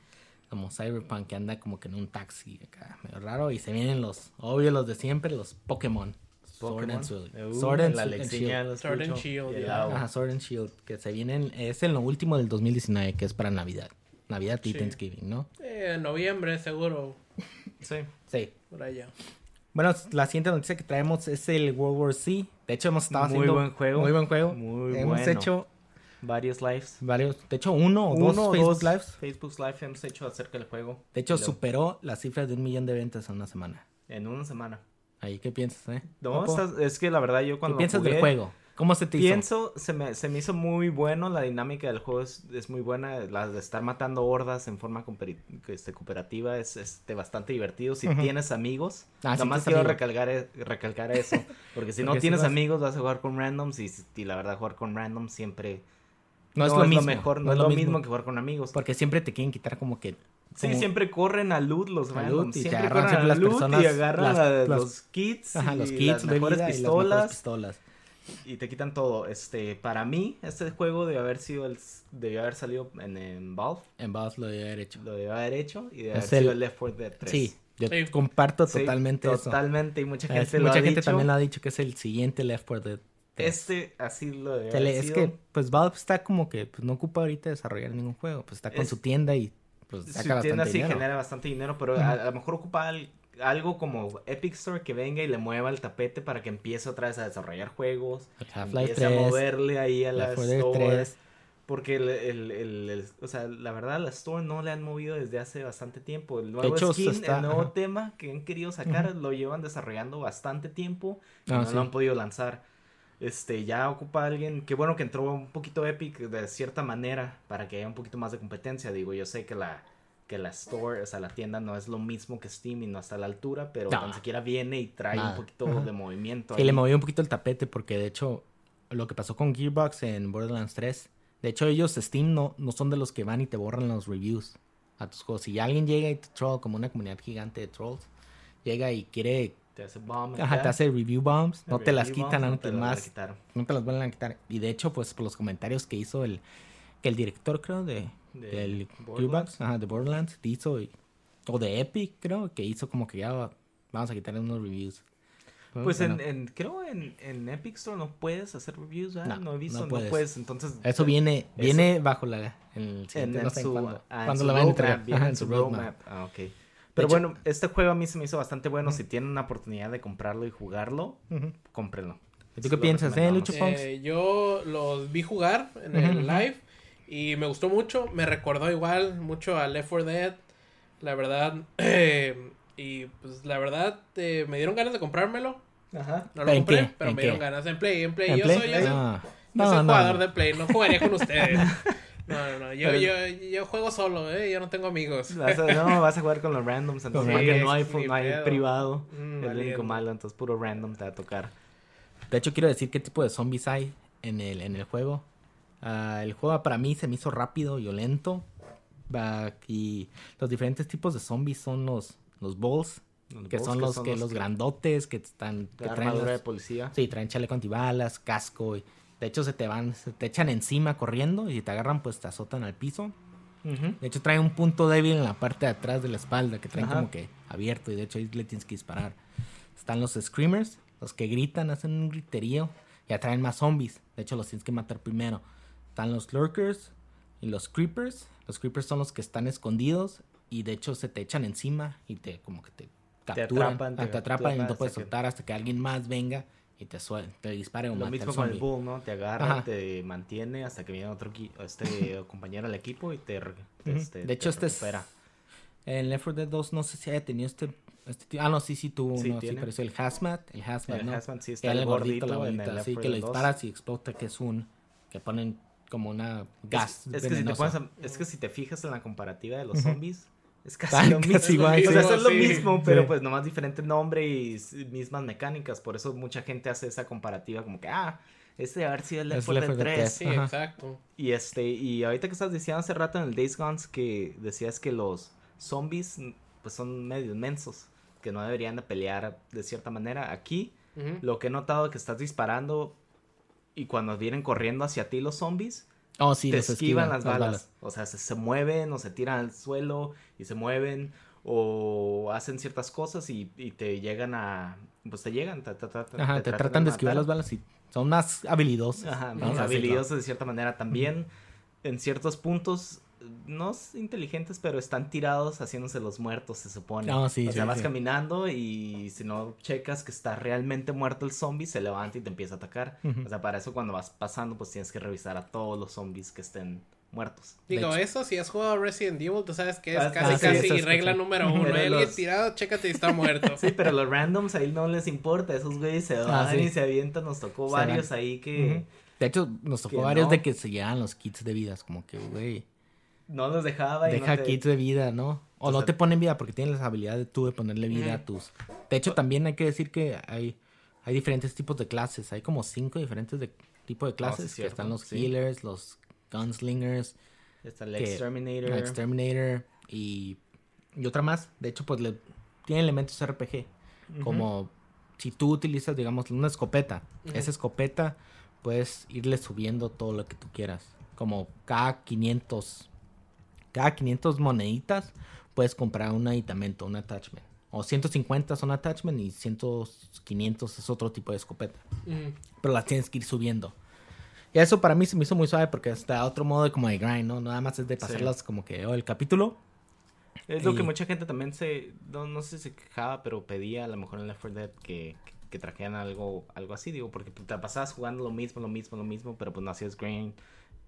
Speaker 1: como Cyberpunk que anda como que en un taxi acá, medio raro. Y se vienen los, obvio, los de siempre, los Pokémon. Sword and Shield. Uh, Sword and, Shield.
Speaker 3: Sword and Shield.
Speaker 1: Ajá, Sword and Shield. Que se vienen, es en lo último del 2019, que es para Navidad. Navidad y Thanksgiving, ¿no?
Speaker 3: Eh, noviembre, seguro.
Speaker 1: sí. Sí.
Speaker 3: Por allá.
Speaker 1: Bueno, la siguiente noticia que traemos es el World War Z. De hecho, hemos estado
Speaker 2: muy
Speaker 1: haciendo...
Speaker 2: Muy buen juego.
Speaker 1: Muy buen juego.
Speaker 2: Muy
Speaker 1: hemos hecho
Speaker 2: Varios lives.
Speaker 1: Varios, de hecho, uno o dos Facebook Lives.
Speaker 2: Facebook Live hemos hecho acerca del juego.
Speaker 1: De hecho, superó las cifras de un millón de ventas en una semana.
Speaker 2: En una semana.
Speaker 1: Ahí, ¿qué piensas, eh?
Speaker 2: No, es que la verdad yo cuando
Speaker 1: ¿Qué piensas del juego? ¿Cómo se te
Speaker 2: hizo? Pienso, se me, se me hizo muy bueno, la dinámica del juego es, es muy buena, la de estar matando hordas en forma este, cooperativa es este, bastante divertido. Si tienes amigos, ah, nada más quiero recalcar, e, recalcar eso, porque si [laughs] no tienes amigos vas a jugar con randoms y, y la verdad jugar con randoms siempre no, es lo mismo. mejor, no, es lo mismo. que jugar con amigos.
Speaker 1: Porque siempre te quieren quitar como que.
Speaker 2: Sí, siempre corren a loot los randoms. siempre corren a las loot personas, y agarran los kits.
Speaker 1: Ajá, los kits, las mejores pistolas. pistolas.
Speaker 2: Y te quitan todo. Este, para mí, este juego debe haber sido el, debió haber salido en, en Valve.
Speaker 1: En Valve lo debe haber hecho.
Speaker 2: Lo debe haber hecho y debe haber sido el Left 4 Dead 3.
Speaker 1: Sí, yo comparto totalmente
Speaker 2: eso. Totalmente, y mucha gente, lo
Speaker 1: mucha
Speaker 2: ha
Speaker 1: gente también lo ha dicho que es el siguiente Left 4 Dead
Speaker 2: este así lo
Speaker 1: Es que, pues Valve está como que pues, no ocupa ahorita desarrollar ningún juego. Pues está con su tienda y pues
Speaker 2: saca Su tienda sí genera bastante dinero, pero a, lo mejor ocupa algo como Epic Store que venga y le mueva el tapete para que empiece otra vez a desarrollar juegos. Empiece a moverle ahí a la Store. Porque el, el, el, o sea, la verdad, la Store no le han movido desde hace bastante tiempo. El nuevo skin, el nuevo tema que han querido sacar, lo llevan desarrollando bastante tiempo y ah, no lo han podido lanzar este, ya ocupa alguien, qué bueno que entró un poquito Epic de cierta manera para que haya un poquito más de competencia, digo, yo sé que la, que la store, o sea, la tienda no es lo mismo que Steam y no está a la altura, pero tan siquiera viene y trae un poquito de movimiento.
Speaker 1: Y le movió un poquito el tapete porque de hecho lo que pasó con Gearbox en Borderlands 3 De hecho, ellos, Steam, no, no son de los que van y te borran los reviews a tus juegos. Si alguien llega y te troll, como una comunidad gigante de trolls, llega y quiere
Speaker 2: te hace bomb.
Speaker 1: Ajá, te hace review bombs. No te las quitan
Speaker 2: no te
Speaker 1: más. No te las vuelven a quitar. Y de hecho, pues por los comentarios que hizo el, que el director, creo, de, de del Borderlands. Ajá, de Borderlands, hizo, o de Epic, creo, que hizo como que ya vamos a quitar unos reviews.
Speaker 2: Pues en, en, creo en, en Epic Store no puedes hacer reviews, ¿verdad? No, he visto, no puedes. entonces...
Speaker 1: Eso viene, viene bajo la... El en, en su, cuando,
Speaker 2: ah, cuando lo van a entregar. en su roadmap. Ah, ok. Pero bueno, este juego a mí se me hizo bastante bueno. Si tienen una oportunidad de comprarlo y jugarlo, cómprenlo.
Speaker 1: ¿Y tú qué piensas, eh, Lucho
Speaker 3: eh, yo los vi jugar en el live y me gustó mucho. Me recordó igual mucho a Left 4 Dead. La verdad. [clears throat] y pues la verdad eh, me dieron ganas de comprármelo. Ajá. No lo compré, pero me dieron ganas en Play. En Play, yo, Soy, yo, ah. no, soy jugador de Play. No jugaría con [laughs] ustedes. No, no, no. Yo, yo, yo, juego solo, ¿eh? Yo no tengo amigos. [laughs]
Speaker 2: Vas a, no, vas a jugar con los randoms. Entonces, no, hay, no hay privado. Mm, es el único malo. Entonces, puro random te va a tocar.
Speaker 1: De hecho, quiero decir qué tipo de zombies hay en el, en el juego. Uh, el juego para mí se me hizo rápido, violento. Uh, y los diferentes tipos de zombies son los, los balls. que son los que, los, grandotes que están
Speaker 2: que traen de policía.
Speaker 1: Sí, traen chaleco antibalas, casco y de hecho, se te van, se te echan encima corriendo y si te agarran, pues te azotan al piso. De hecho, trae un punto débil en la parte de atrás de la espalda que traen como que abierto y de hecho ahí le tienes que disparar. Están los screamers, los que gritan, hacen un griterío y atraen más zombies. De hecho, los tienes que matar primero. Están los lurkers y los creepers. Los creepers son los que están escondidos y de hecho se te echan encima y te como que te capturan, te atrapan, ah, te, atrapan y no puedes soltar hasta que alguien más venga y te, te dispare o
Speaker 2: Lo mismo con el bull, ¿no? Te agarra, te mantiene hasta que viene otro este [laughs] compañero al equipo y te, este,
Speaker 1: De hecho, este es... En Left 4 Dead 2 no sé si haya tenido este... este ah, no, sí, sí, tuvo sí, sí, pero es el Hazmat. El Hazmat,
Speaker 2: el
Speaker 1: ¿no?
Speaker 2: Hazmat sí está el, gordito, la bonita,
Speaker 1: así que lo disparas y explota, que es un... Que ponen como una gas
Speaker 2: es, que si te pones es que si te fijas en la comparativa de los zombies es casi lo mismo. o sea, es lo mismo, pero pues nomás diferente nombre y mismas mecánicas. Por eso mucha gente hace esa comparativa como que, ah, este de haber sido el Left 4 3.
Speaker 3: Sí, exacto.
Speaker 2: Y este, y ahorita que estás diciendo hace rato en el Days Gone que decías que los zombies pues son medio inmensos, que no deberían de pelear de cierta manera. Aquí, lo que he notado es que estás disparando y cuando vienen corriendo hacia ti los zombies,
Speaker 1: Oh, sí,
Speaker 2: te esquivan, las, balas. O sea, se, mueven o se tiran al suelo y se mueven o hacen ciertas cosas y, te llegan a... Pues te llegan, te,
Speaker 1: Ajá, te, tratan de, esquivar las balas y son más habilidosos.
Speaker 2: Ajá, más habilidosos de cierta manera. También en ciertos puntos no inteligentes, pero están tirados haciéndose los muertos, se supone.
Speaker 1: o sea,
Speaker 2: vas caminando y si no checas que está realmente muerto el zombie, se levanta y te empieza a atacar. O sea, para eso cuando vas pasando, pues tienes que revisar a todos los zombies que estén muertos.
Speaker 3: Digo, eso si has jugado Resident Evil, tú sabes que es ah, casi casi regla número uno. Alguien tirado, chécate y está muerto. [laughs]
Speaker 2: sí, pero los randoms ahí no les importa. Esos güeyes se ah, van y se avientan. Nos tocó varios ahí que...
Speaker 1: De hecho, nos tocó varios de que se llevan los kits de vidas. Como que, güey
Speaker 2: no los dejaba.
Speaker 1: Y Deja kits de vida, ¿no? O no te ponen vida porque tienes la habilidad de tú de ponerle vida a tus. De hecho, también hay que decir que hay, hay diferentes tipos de clases. Hay como cinco diferentes de, tipos de clases. que están los healers, los gunslingers.
Speaker 2: Está el exterminator. El
Speaker 1: exterminator. Y, y otra más. De hecho, pues le, tiene elementos RPG. Como si tú utilizas, digamos, una escopeta. Esa escopeta puedes irle subiendo todo lo que tú quieras. Como K500 cada 500 moneditas puedes comprar un aditamento, un attachment. O 150 son attachment y 100, 500 es otro tipo de escopeta. Pero las tienes que ir subiendo. Y eso para mí se me hizo muy suave porque está otro modo de como de grind, ¿no? Nada más es de pasarlas como que oh, el capítulo.
Speaker 2: Es lo que mucha gente también se, no, sé si se quejaba, pero pedía a lo mejor en Left 4 Dead que, que, trajeran algo, algo así, digo, porque te pasabas jugando lo mismo, lo mismo, lo mismo, pero pues no hacías grind.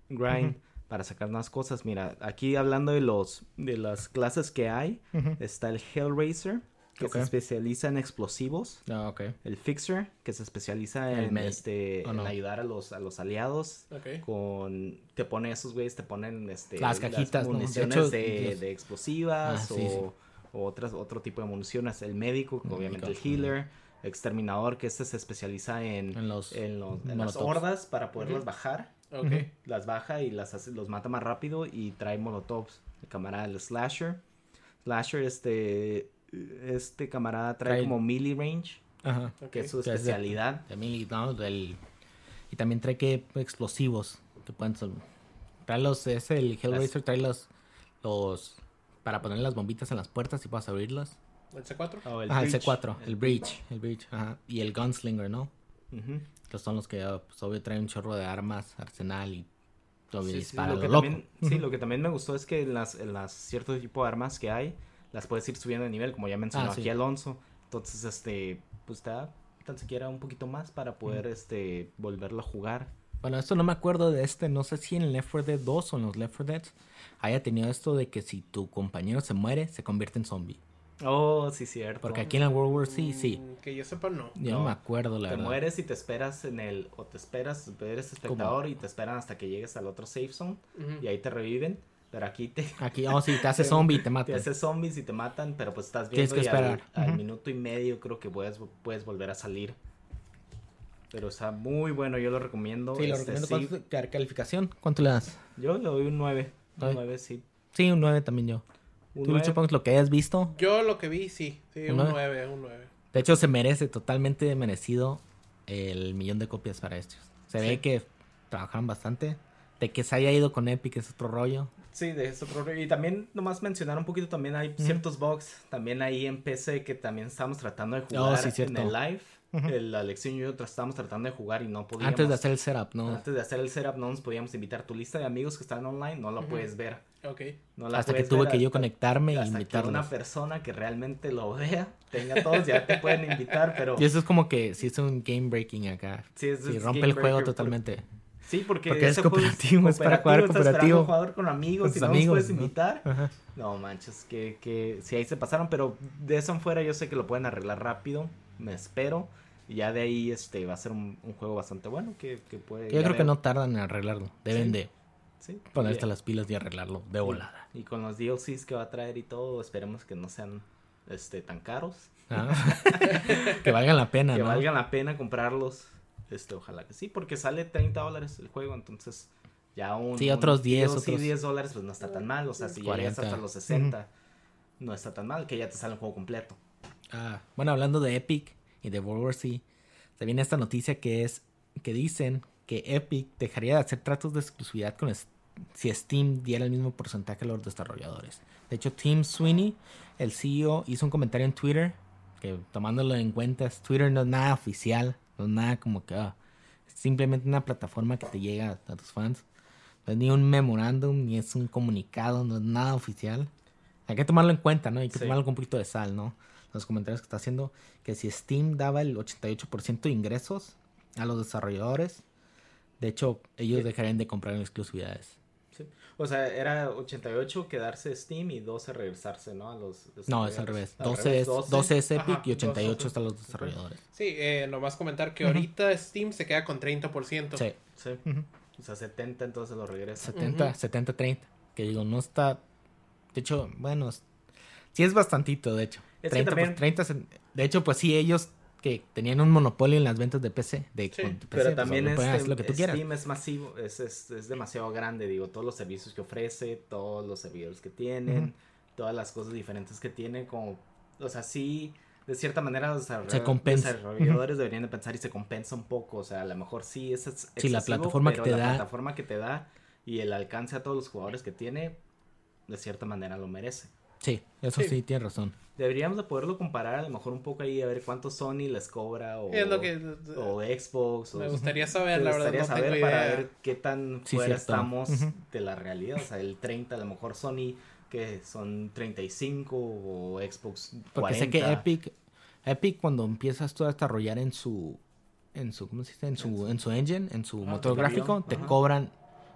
Speaker 2: grind para sacar más cosas. Mira, aquí hablando de los de las clases que hay, está el Hellraiser, que se especializa en explosivos.
Speaker 1: Ah,
Speaker 2: el Fixer, que se especializa en, este, en ayudar a los, a los aliados. Con, te pone esos güeyes, te ponen este,
Speaker 1: las cajitas,
Speaker 2: municiones de, explosivas ah, o, otras, otro tipo de municiones. El médico, obviamente el healer. Exterminador, que este se especializa en,
Speaker 1: en, los,
Speaker 2: en, las hordas para poderlas bajar
Speaker 3: Ok.
Speaker 2: Las baja y las hace, los mata más rápido y trae molotovs. El camarada, el Slasher. Slasher, este, este camarada trae,
Speaker 1: Trae-
Speaker 2: como melee range,
Speaker 1: Ajá.
Speaker 2: que es su
Speaker 1: de-
Speaker 2: especialidad.
Speaker 1: De mil, ¿no? Del- Y también trae que explosivos que pueden ser- Trae los, es el Hellraiser, trae los, los, para poner las bombitas en las puertas y puedas abrirlas.
Speaker 3: ¿El C4?
Speaker 2: Oh,
Speaker 1: Ajá, el
Speaker 2: Breach.
Speaker 1: C4, el Breach, el Breach, ajá. Y el Gunslinger, ¿no?
Speaker 2: Ujú.
Speaker 1: Que son los que, pues, obvio, traen un chorro de armas, arsenal y obvio,
Speaker 2: Sí, lo que
Speaker 1: lo loco.
Speaker 2: también, sí, lo que también me gustó es que las, las cierto tipo de armas que hay, las puedes ir subiendo de nivel, como ya mencionó
Speaker 1: Ah, sí.
Speaker 2: aquí Alonso. Entonces, este, pues te da tan siquiera un poquito más para poder, este, volverlo a jugar.
Speaker 1: Bueno, esto no me acuerdo de este, no sé si en Left 4 Dead 2 o en los Left 4 Dead haya tenido esto de que si tu compañero se muere, se convierte en zombie.
Speaker 2: Oh, sí, cierto.
Speaker 1: Porque aquí en la World War C, sí.
Speaker 3: Mm, Que yo sepa, no.
Speaker 1: Yo no,
Speaker 2: No,
Speaker 1: me acuerdo, la
Speaker 2: te
Speaker 1: verdad.
Speaker 2: mueres y te esperas en el, o te esperas, eres espectador y te esperan hasta que llegues al otro safe zone y ahí te reviven. Pero aquí te,
Speaker 1: Aquí, oh, sí, te [laughs] hace zombie y te
Speaker 2: te
Speaker 1: mata.
Speaker 2: haces zombies y te matan, pero pues estás
Speaker 1: Tienes
Speaker 2: viendo
Speaker 1: que
Speaker 2: y al-
Speaker 1: esperar.
Speaker 2: al, minuto y medio creo que puedes, puedes volver a salir. Pero está muy bueno, yo lo recomiendo.
Speaker 1: Sí, lo
Speaker 2: este,
Speaker 1: recomiendo.
Speaker 2: sí.
Speaker 1: ¿Cuánto- ca- calificación? ¿Cuánto le das?
Speaker 2: Yo le doy un 9. Un
Speaker 1: Nueve.
Speaker 2: 9, sí.
Speaker 1: Sí, un 9 también yo. ¿Tú, Lucho, lo que hayas visto?
Speaker 3: Yo lo que vi, sí. Sí,
Speaker 1: ¿Un
Speaker 3: un
Speaker 1: nueve?
Speaker 3: 9, un 9.
Speaker 1: De hecho, se merece, totalmente merecido el millón de copias para estos. Se ve que trabajaron bastante. De que se haya ido con Epic es otro rollo.
Speaker 2: Sí, de eso. Y también, nomás mencionar un poquito, también hay ciertos bugs. También ahí en PC que también estábamos tratando de jugar
Speaker 1: Oh, sí,
Speaker 2: en el live. El- la lección y yo estábamos tratando de jugar y no podíamos.
Speaker 1: Antes de hacer el setup, ¿no?
Speaker 2: Antes de hacer el setup no nos podíamos invitar. Tu lista de amigos que están online no la puedes ver.
Speaker 3: Ok.
Speaker 2: No la
Speaker 1: Hasta que tuve que yo conectarme y
Speaker 2: hasta que
Speaker 1: invitarlos.
Speaker 2: una persona que realmente lo vea, tenga todos, ya te pueden invitar, pero
Speaker 1: Y eso es como que si es un game breaking acá.
Speaker 2: sí, es-
Speaker 1: Si
Speaker 2: es
Speaker 1: rompe el juego
Speaker 2: breaker,
Speaker 1: totalmente.
Speaker 2: por- Sí, porque,
Speaker 1: Porque es
Speaker 2: ese juego
Speaker 1: cooperativo, es para jugar cooperativo.
Speaker 2: jugador con amigos
Speaker 1: Con
Speaker 2: y no
Speaker 1: amigos,
Speaker 2: puedes
Speaker 1: ¿no?
Speaker 2: invitar.
Speaker 1: Ajá.
Speaker 2: No manches, que, que si ahí se pasaron, pero de eso en fuera yo sé que lo pueden arreglar rápido, me espero. Y ya de ahí este va a ser un, un juego bastante bueno que, que puede...
Speaker 1: Que yo creo que
Speaker 2: veo.
Speaker 1: no tardan en arreglarlo. Deben
Speaker 2: Sí.
Speaker 1: de
Speaker 2: Sí,
Speaker 1: ponerte las pilas y arreglarlo de volada.
Speaker 2: Y con los DLCs que va a traer y todo, esperemos que no sean este tan caros.
Speaker 1: Ah. [laughs] que valgan la pena,
Speaker 2: que
Speaker 1: ¿no?
Speaker 2: valgan la pena comprarlos. Este, ojalá que sí, porque sale 30 dólares el juego, entonces ya un...
Speaker 1: Sí,
Speaker 2: un
Speaker 1: otros 10,
Speaker 2: DLC
Speaker 1: otros-
Speaker 2: 10 dólares, pues no está tan mal. O sea, si
Speaker 1: 40.
Speaker 2: llegas hasta los 60, no está tan mal, que ya te sale un juego completo.
Speaker 1: Ah, bueno, hablando de Epic y de World War C, se viene esta noticia que es que dicen que Epic dejaría de hacer tratos de exclusividad con si Steam diera el mismo porcentaje a los desarrolladores. De hecho, Tim Sweeney, el CEO, hizo un comentario en Twitter que tomándolo en cuenta, Twitter no es nada oficial, no es nada como que ah, es simplemente una plataforma que te llega a tus fans. No es ni un memorándum, ni es un comunicado, no es nada oficial. Hay que tomarlo en cuenta, ¿no? Hay que
Speaker 2: Sí.
Speaker 1: tomarlo con un poquito de sal, ¿no? Los comentarios que está haciendo, que si Steam daba el 88% de ingresos a los desarrolladores, de hecho, ellos dejarían de comprar en exclusividades.
Speaker 2: Sí. O sea, era 88 quedarse Steam y 12 regresarse, ¿no? A los
Speaker 1: No, es al revés.
Speaker 2: Al
Speaker 1: 12
Speaker 2: revés,
Speaker 1: es, 12 es Epic
Speaker 3: Ajá,
Speaker 1: y 88
Speaker 3: 12.
Speaker 1: es a los desarrolladores.
Speaker 3: Sí, eh, nomás comentar que
Speaker 1: Ujú.
Speaker 3: ahorita Steam se queda con 30%.
Speaker 1: Sí.
Speaker 2: Sí.
Speaker 1: Ujú.
Speaker 2: O sea, 70 entonces lo regresa.
Speaker 1: 70, 70, 30. Que digo, no está. De hecho, bueno, sí es bastantito, de hecho.
Speaker 2: Es que
Speaker 1: 30, pues,
Speaker 2: también-
Speaker 1: 30 se- de hecho, pues sí, ellos que tenían un monopolio en las ventas de PC. De,
Speaker 3: Sí,
Speaker 1: PC,
Speaker 2: Pero
Speaker 1: pues,
Speaker 2: también
Speaker 1: pueden
Speaker 2: este,
Speaker 1: lo que tú quieras.
Speaker 2: Steam es masivo, es, es, es demasiado grande, digo, todos los servicios que ofrece, todos los servidores que tienen, todas las cosas diferentes que tiene, como, o sea, sí, de cierta manera los
Speaker 1: Se compensa.
Speaker 2: desarrolladores deberían de pensar y se compensa un poco, o sea, a lo mejor sí es ex-
Speaker 1: Sí, la plataforma que
Speaker 2: pero
Speaker 1: te
Speaker 2: la
Speaker 1: da-
Speaker 2: plataforma que te da y el alcance a todos los jugadores que tiene, de cierta manera lo merece.
Speaker 1: Sí, eso sí,
Speaker 3: Sí.
Speaker 1: tienes razón.
Speaker 2: Deberíamos de poderlo comparar a lo mejor un poco ahí a ver cuánto Sony les cobra o,
Speaker 3: Es lo que
Speaker 2: o Xbox o
Speaker 3: me gustaría saber, la
Speaker 2: me
Speaker 3: verdad.
Speaker 2: gustaría
Speaker 3: No
Speaker 2: saber
Speaker 3: tengo
Speaker 2: para
Speaker 3: idea.
Speaker 2: ver qué tan
Speaker 1: Sí,
Speaker 2: fuera
Speaker 1: cierto.
Speaker 2: estamos de la realidad. O sea, el 30, a lo mejor Sony, que son 35 o Xbox 40.
Speaker 1: Porque sé que Epic, Epic cuando empiezas tú a desarrollar en su, en su, ¿cómo se dice? En su, en su engine, en su
Speaker 3: Ah,
Speaker 1: motor gráfico, te
Speaker 2: ajá.
Speaker 1: cobran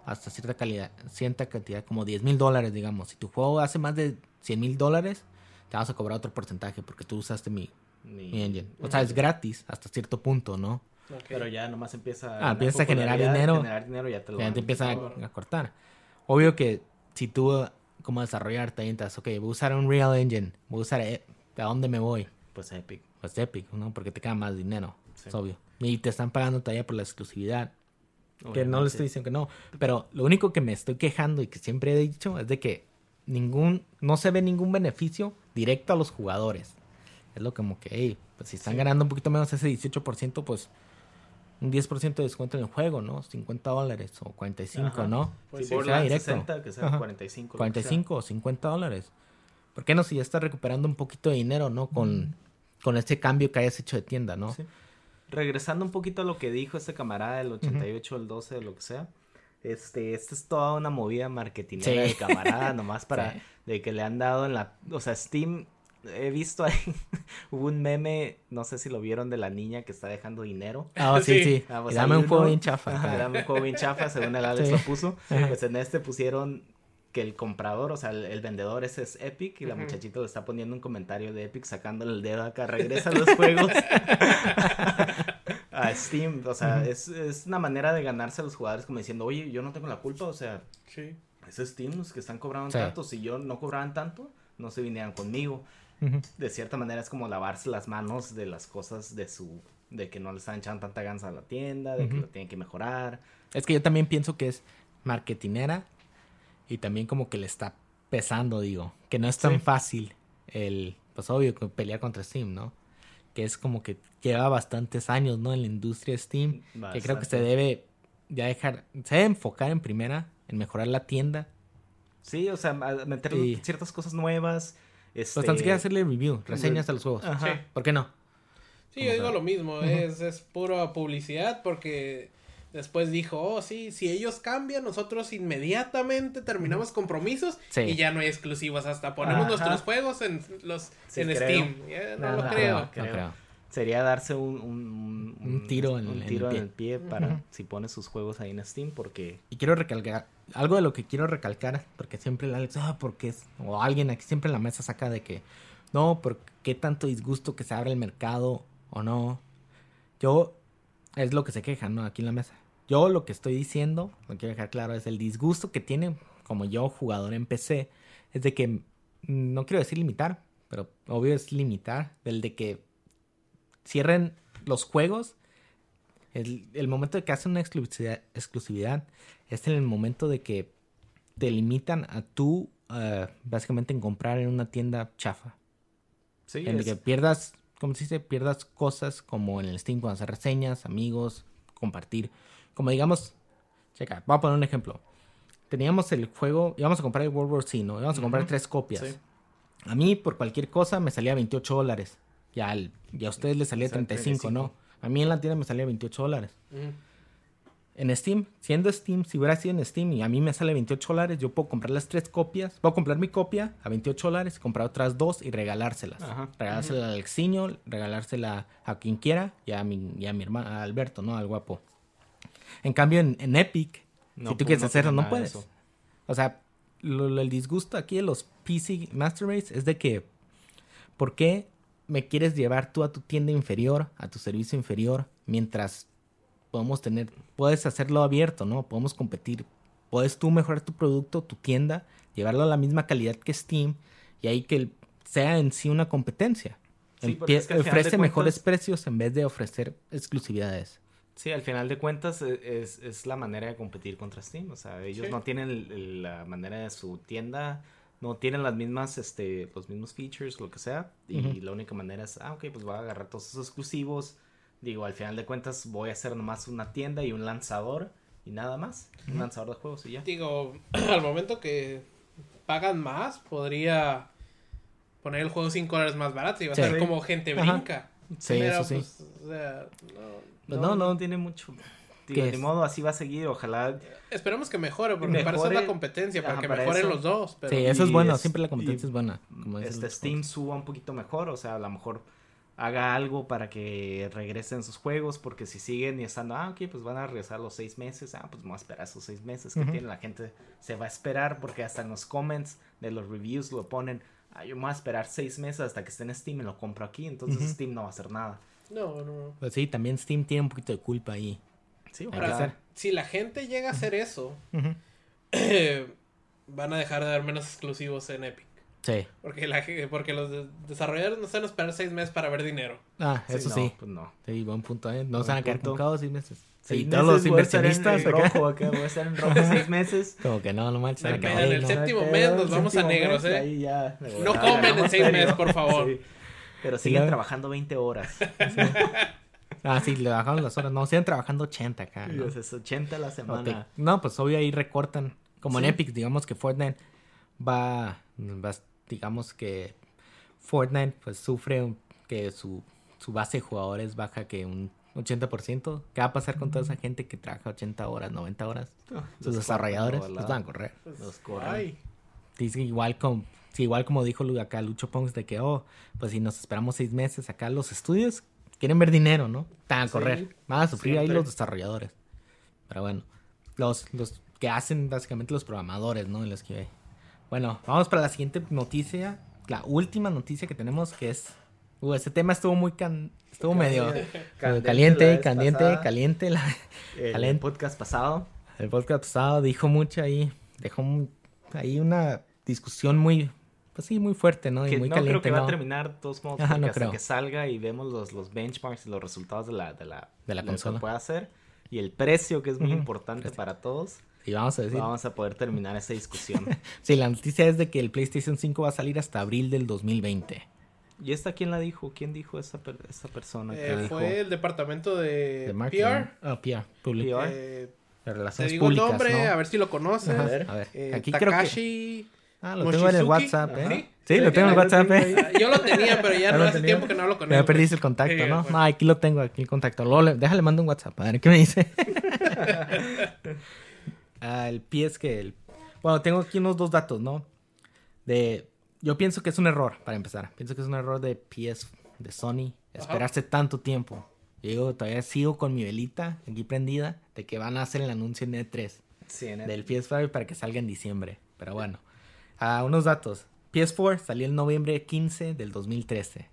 Speaker 1: hasta cierta calidad, cierta cantidad, como 10 mil dólares, digamos. Si tu juego hace más de 100 mil dólares, te vas a cobrar otro porcentaje porque tú usaste mi,
Speaker 2: Ni-
Speaker 1: mi engine. O sea, es gratis hasta cierto punto, ¿no?
Speaker 3: Ok.
Speaker 2: Pero ya nomás empieza
Speaker 1: Ah, empieza a generar dinero.
Speaker 2: generar dinero ya te lo
Speaker 1: Ya
Speaker 2: van
Speaker 1: te empiezan
Speaker 2: cobrar.
Speaker 1: a, a cortar. Obvio que si tú, como desarrollar, te avientas, ok, voy a usar un Real Engine, voy a usar, e- ¿a dónde me voy?
Speaker 2: Pues Epic.
Speaker 1: Pues Epic, ¿no? Porque te queda más dinero,
Speaker 2: Sí.
Speaker 1: es obvio. Y te están pagando todavía por la exclusividad. Que no le estoy diciendo que no. Pero lo único que me estoy quejando y que siempre he dicho es de que ningún, no se ve ningún beneficio directo a los jugadores. Es lo como que, hey, pues si están ganando un poquito menos ese 18%, pues un 10% de descuento en el juego, ¿no? 50 dólares o 45, ¿no?
Speaker 2: Pues si sea directo. 60, que sea 45.
Speaker 1: 45 o 50 dólares. ¿Por qué no si ya estás recuperando un poquito de dinero, ¿no? Con, con este cambio que hayas hecho de tienda, ¿no? Sí.
Speaker 2: Regresando un poquito a lo que dijo este camarada del 88, el 12, de lo que sea. Este, esta es toda una movida marketingera de camarada, nomás [laughs] para de que le han dado en la, o sea, Steam he visto ahí [laughs] hubo un meme, no sé si lo vieron de la niña que está dejando dinero.
Speaker 1: Ah, sí, sí. Ah, pues dame un juego bien chafa.
Speaker 2: dame un juego bien chafa, según el Alex lo puso. Pues en este pusieron que el comprador, o sea, el, vendedor ese es Epic y la muchachita le está poniendo un comentario de Epic sacándole el dedo acá, regresa a los juegos. [laughs] a Steam, o sea, es, es, una manera de ganarse a los jugadores como diciendo, oye, yo no tengo la culpa, o sea, sí. es Steam los que están cobrando tanto, si yo no cobraban tanto, no se vinieran conmigo. De cierta manera es como lavarse las manos de las cosas de su, de que no le están echando tanta ganas a la tienda, de que lo tienen que mejorar.
Speaker 1: Es que yo también pienso que es marketinera y también como que le está pesando, digo, que no es tan fácil el, pues obvio, pelear contra Steam, ¿no? Que es como que lleva bastantes años, ¿no? En la industria Steam, que creo que se debe ya dejar, se debe enfocar en primera, en mejorar la tienda.
Speaker 2: Sí, o sea, meter ciertas cosas nuevas.
Speaker 1: Este... Pues tan siquiera hacerle review, reseñas a los juegos. Ajá. ¿Por qué no?
Speaker 3: Sí, yo digo lo mismo, es, es pura publicidad porque Después dijo, oh, sí, si ellos cambian, nosotros inmediatamente terminamos compromisos y ya no hay exclusivas. Hasta ponemos nuestros juegos en los en Steam. no, lo creo.
Speaker 2: Sería darse un, un,
Speaker 1: tiro, en,
Speaker 2: un tiro en, el pie, para si pones sus juegos ahí en Steam, porque...
Speaker 1: Y quiero recalcar, algo de lo que quiero recalcar, porque siempre el Alex, ah, porque es, o alguien aquí siempre en la mesa saca de que, no, porque qué tanto disgusto que se abra el mercado o no. Yo, es lo que se queja, ¿no? Aquí en la mesa. Yo lo que estoy diciendo, lo quiero dejar claro, es el disgusto que tiene como yo, jugador en PC, es de que, mm, no quiero decir limitar, pero obvio es limitar, el de que cierren los juegos. El, momento de que hacen una exclusividad, exclusividad, es en el momento de que te limitan a tú, uh, básicamente, en comprar en una tienda chafa. Sí, en el que pierdas, como se dice, pierdas cosas como en el Steam cuando hacer reseñas, amigos, compartir. Como digamos, checa, voy a poner un ejemplo. Teníamos el juego, íbamos a comprar el World War C, ¿no? Íbamos a comprar tres copias. A mí, por cualquier cosa, me salía 28 dólares. Ya, ya a ustedes les salía 35, ¿no? A mí en la tienda me salía 28 dólares. En Steam, siendo Steam, si hubiera sido en Steam y a mí me sale 28 dólares, yo puedo comprar las tres copias. Puedo comprar mi copia a 28 dólares, comprar otras dos y regalárselas. Regalársela al Alexiño, regalársela a quien quiera y a mi, y a mi hermano, a Alberto, ¿no? Al guapo. En cambio, en, Epic, si tú quieres hacerlo, no puedes. O sea, el disgusto aquí de los PC Master Race es de que, ¿por qué me quieres llevar tú a tu tienda inferior, a tu servicio inferior, mientras podemos tener, puedes hacerlo abierto, ¿no? Podemos competir. Puedes tú mejorar tu producto, tu tienda, llevarlo a la misma calidad que Steam y ahí que sea en sí una competencia. ofrece mejores precios en vez de ofrecer exclusividades.
Speaker 2: Sí, al final de cuentas e, es, es, la manera de competir contra Steam. O sea, ellos no tienen la manera de su tienda, no tienen las mismas, este, los mismos features, lo que sea. Y la única manera es, ah, ok, pues voy a agarrar todos esos exclusivos. Digo, al final de cuentas voy a hacer nomás una tienda y un lanzador y nada más. Un lanzador de juegos y ya.
Speaker 3: Digo, [clears throat] al momento que pagan más, podría poner el juego 5 dólares más barato y va a ser como gente brinca.
Speaker 1: Sí, eso sí. Pues,
Speaker 2: o sea, no pues no, no, tiene mucho. de modo, así va a seguir, ojalá.
Speaker 3: Esperemos que mejore, porque para eso es la competencia, para que mejoren los dos.
Speaker 1: Sí, eso es bueno, siempre la competencia es buena.
Speaker 2: este Steam suba un poquito mejor, o sea, a lo mejor haga algo para que regresen sus juegos, porque si siguen y estando, ah, ok, pues van a regresar los seis meses, ah, pues vamos a esperar esos seis meses que tiene la gente, se va a esperar, porque hasta en los comments de los reviews lo ponen, ah, yo me voy a esperar seis meses hasta que esté en Steam y lo compro aquí, entonces Steam no va a hacer nada.
Speaker 3: No, no.
Speaker 1: Pues sí, también Steam tiene un poquito de culpa ahí.
Speaker 3: Sí, si la gente llega a hacer eso, [clears throat] van a dejar de dar menos exclusivos en Epic.
Speaker 1: Sí.
Speaker 3: Porque, la, porque los desarrolladores no se van a esperar seis meses para ver dinero.
Speaker 1: Ah, eso sí. Pues no. Sí, buen punto, ¿eh? No, se van a quedar seis meses.
Speaker 2: y todos los inversionistas en rojo, acá voy a estar en rojo seis [laughs] meses.
Speaker 1: Como que no, no manches.
Speaker 3: En el séptimo mes nos vamos a negros, ¿eh? Ahí ya, no comen en seis meses, por favor.
Speaker 2: Pero siguen trabajando 20 horas. [laughs]
Speaker 1: Ah, sí, le bajaron las horas. No, siguen trabajando 80 acá.
Speaker 2: ¿no? es 80 la semana.
Speaker 1: No, pues obvio ahí recortan. Como en Epic, digamos que Fortnite va, va, digamos que Fortnite pues sufre que su, su base de jugadores baja que un 80%. ¿Qué va a pasar con toda esa gente que trabaja 80 horas, 90 horas? Ah, Sus desarrolladores los van a correr.
Speaker 3: Pues, los corren.
Speaker 1: Igual con igual como dijo acá Lucho Pongs de que, oh, pues si nos esperamos seis meses acá los estudios quieren ver dinero, ¿no? Van a correr. Van a sufrir ahí los desarrolladores. Pero bueno, los, los que hacen básicamente los programadores, ¿no? los que... Bueno, vamos para la siguiente noticia. La última noticia que tenemos que es... Uh, ese tema estuvo muy can... estuvo medio [laughs] caliente, caliente, caliente,
Speaker 2: El podcast pasado.
Speaker 1: El podcast pasado dijo mucho ahí, dejó ahí una discusión muy pues sí, muy fuerte, ¿no?
Speaker 2: Y
Speaker 1: muy
Speaker 2: no creo que va a terminar de todos modos hasta que salga y vemos los, los benchmarks y los resultados de la, de la,
Speaker 1: de la consola.
Speaker 2: que puede hacer y el precio que es muy importante para todos.
Speaker 1: Y vamos a decir.
Speaker 2: Vamos a poder terminar esa discusión. [laughs]
Speaker 1: sí, la noticia es de que el PlayStation 5 va a salir hasta abril del 2020.
Speaker 2: ¿Y esta quién la dijo? ¿Quién dijo esa, esa persona?
Speaker 3: Eh, fue el departamento de, PR.
Speaker 1: Ah, PR,
Speaker 3: público. Eh, de relaciones te digo públicas, el nombre, a ver si lo conoces. A ver, a ver. Eh, Aquí Takashi... creo que...
Speaker 1: Ah, lo tengo en el WhatsApp, ¿eh? Sí, lo tengo en el WhatsApp, ¿eh?
Speaker 3: Yo lo tenía, pero ya [laughs] no hace tiempo que no lo conozco.
Speaker 1: Ya perdiste el contacto, ¿no? No, aquí lo tengo, aquí el contacto. Luego déjale, mando un WhatsApp, a ver qué me dice. [laughs] ah, el pie es que... El... Bueno, tengo aquí unos dos datos, ¿no? De... Yo pienso que es un error, para empezar. Pienso que es un error de PS, de Sony, esperarse tanto tiempo. Yo digo, todavía sigo con mi velita aquí prendida de que van a hacer el anuncio en E3 sí, en del PS5 para que salga en diciembre. Pero bueno, Ah, unos datos. PS4 salió el noviembre 15 del 2013.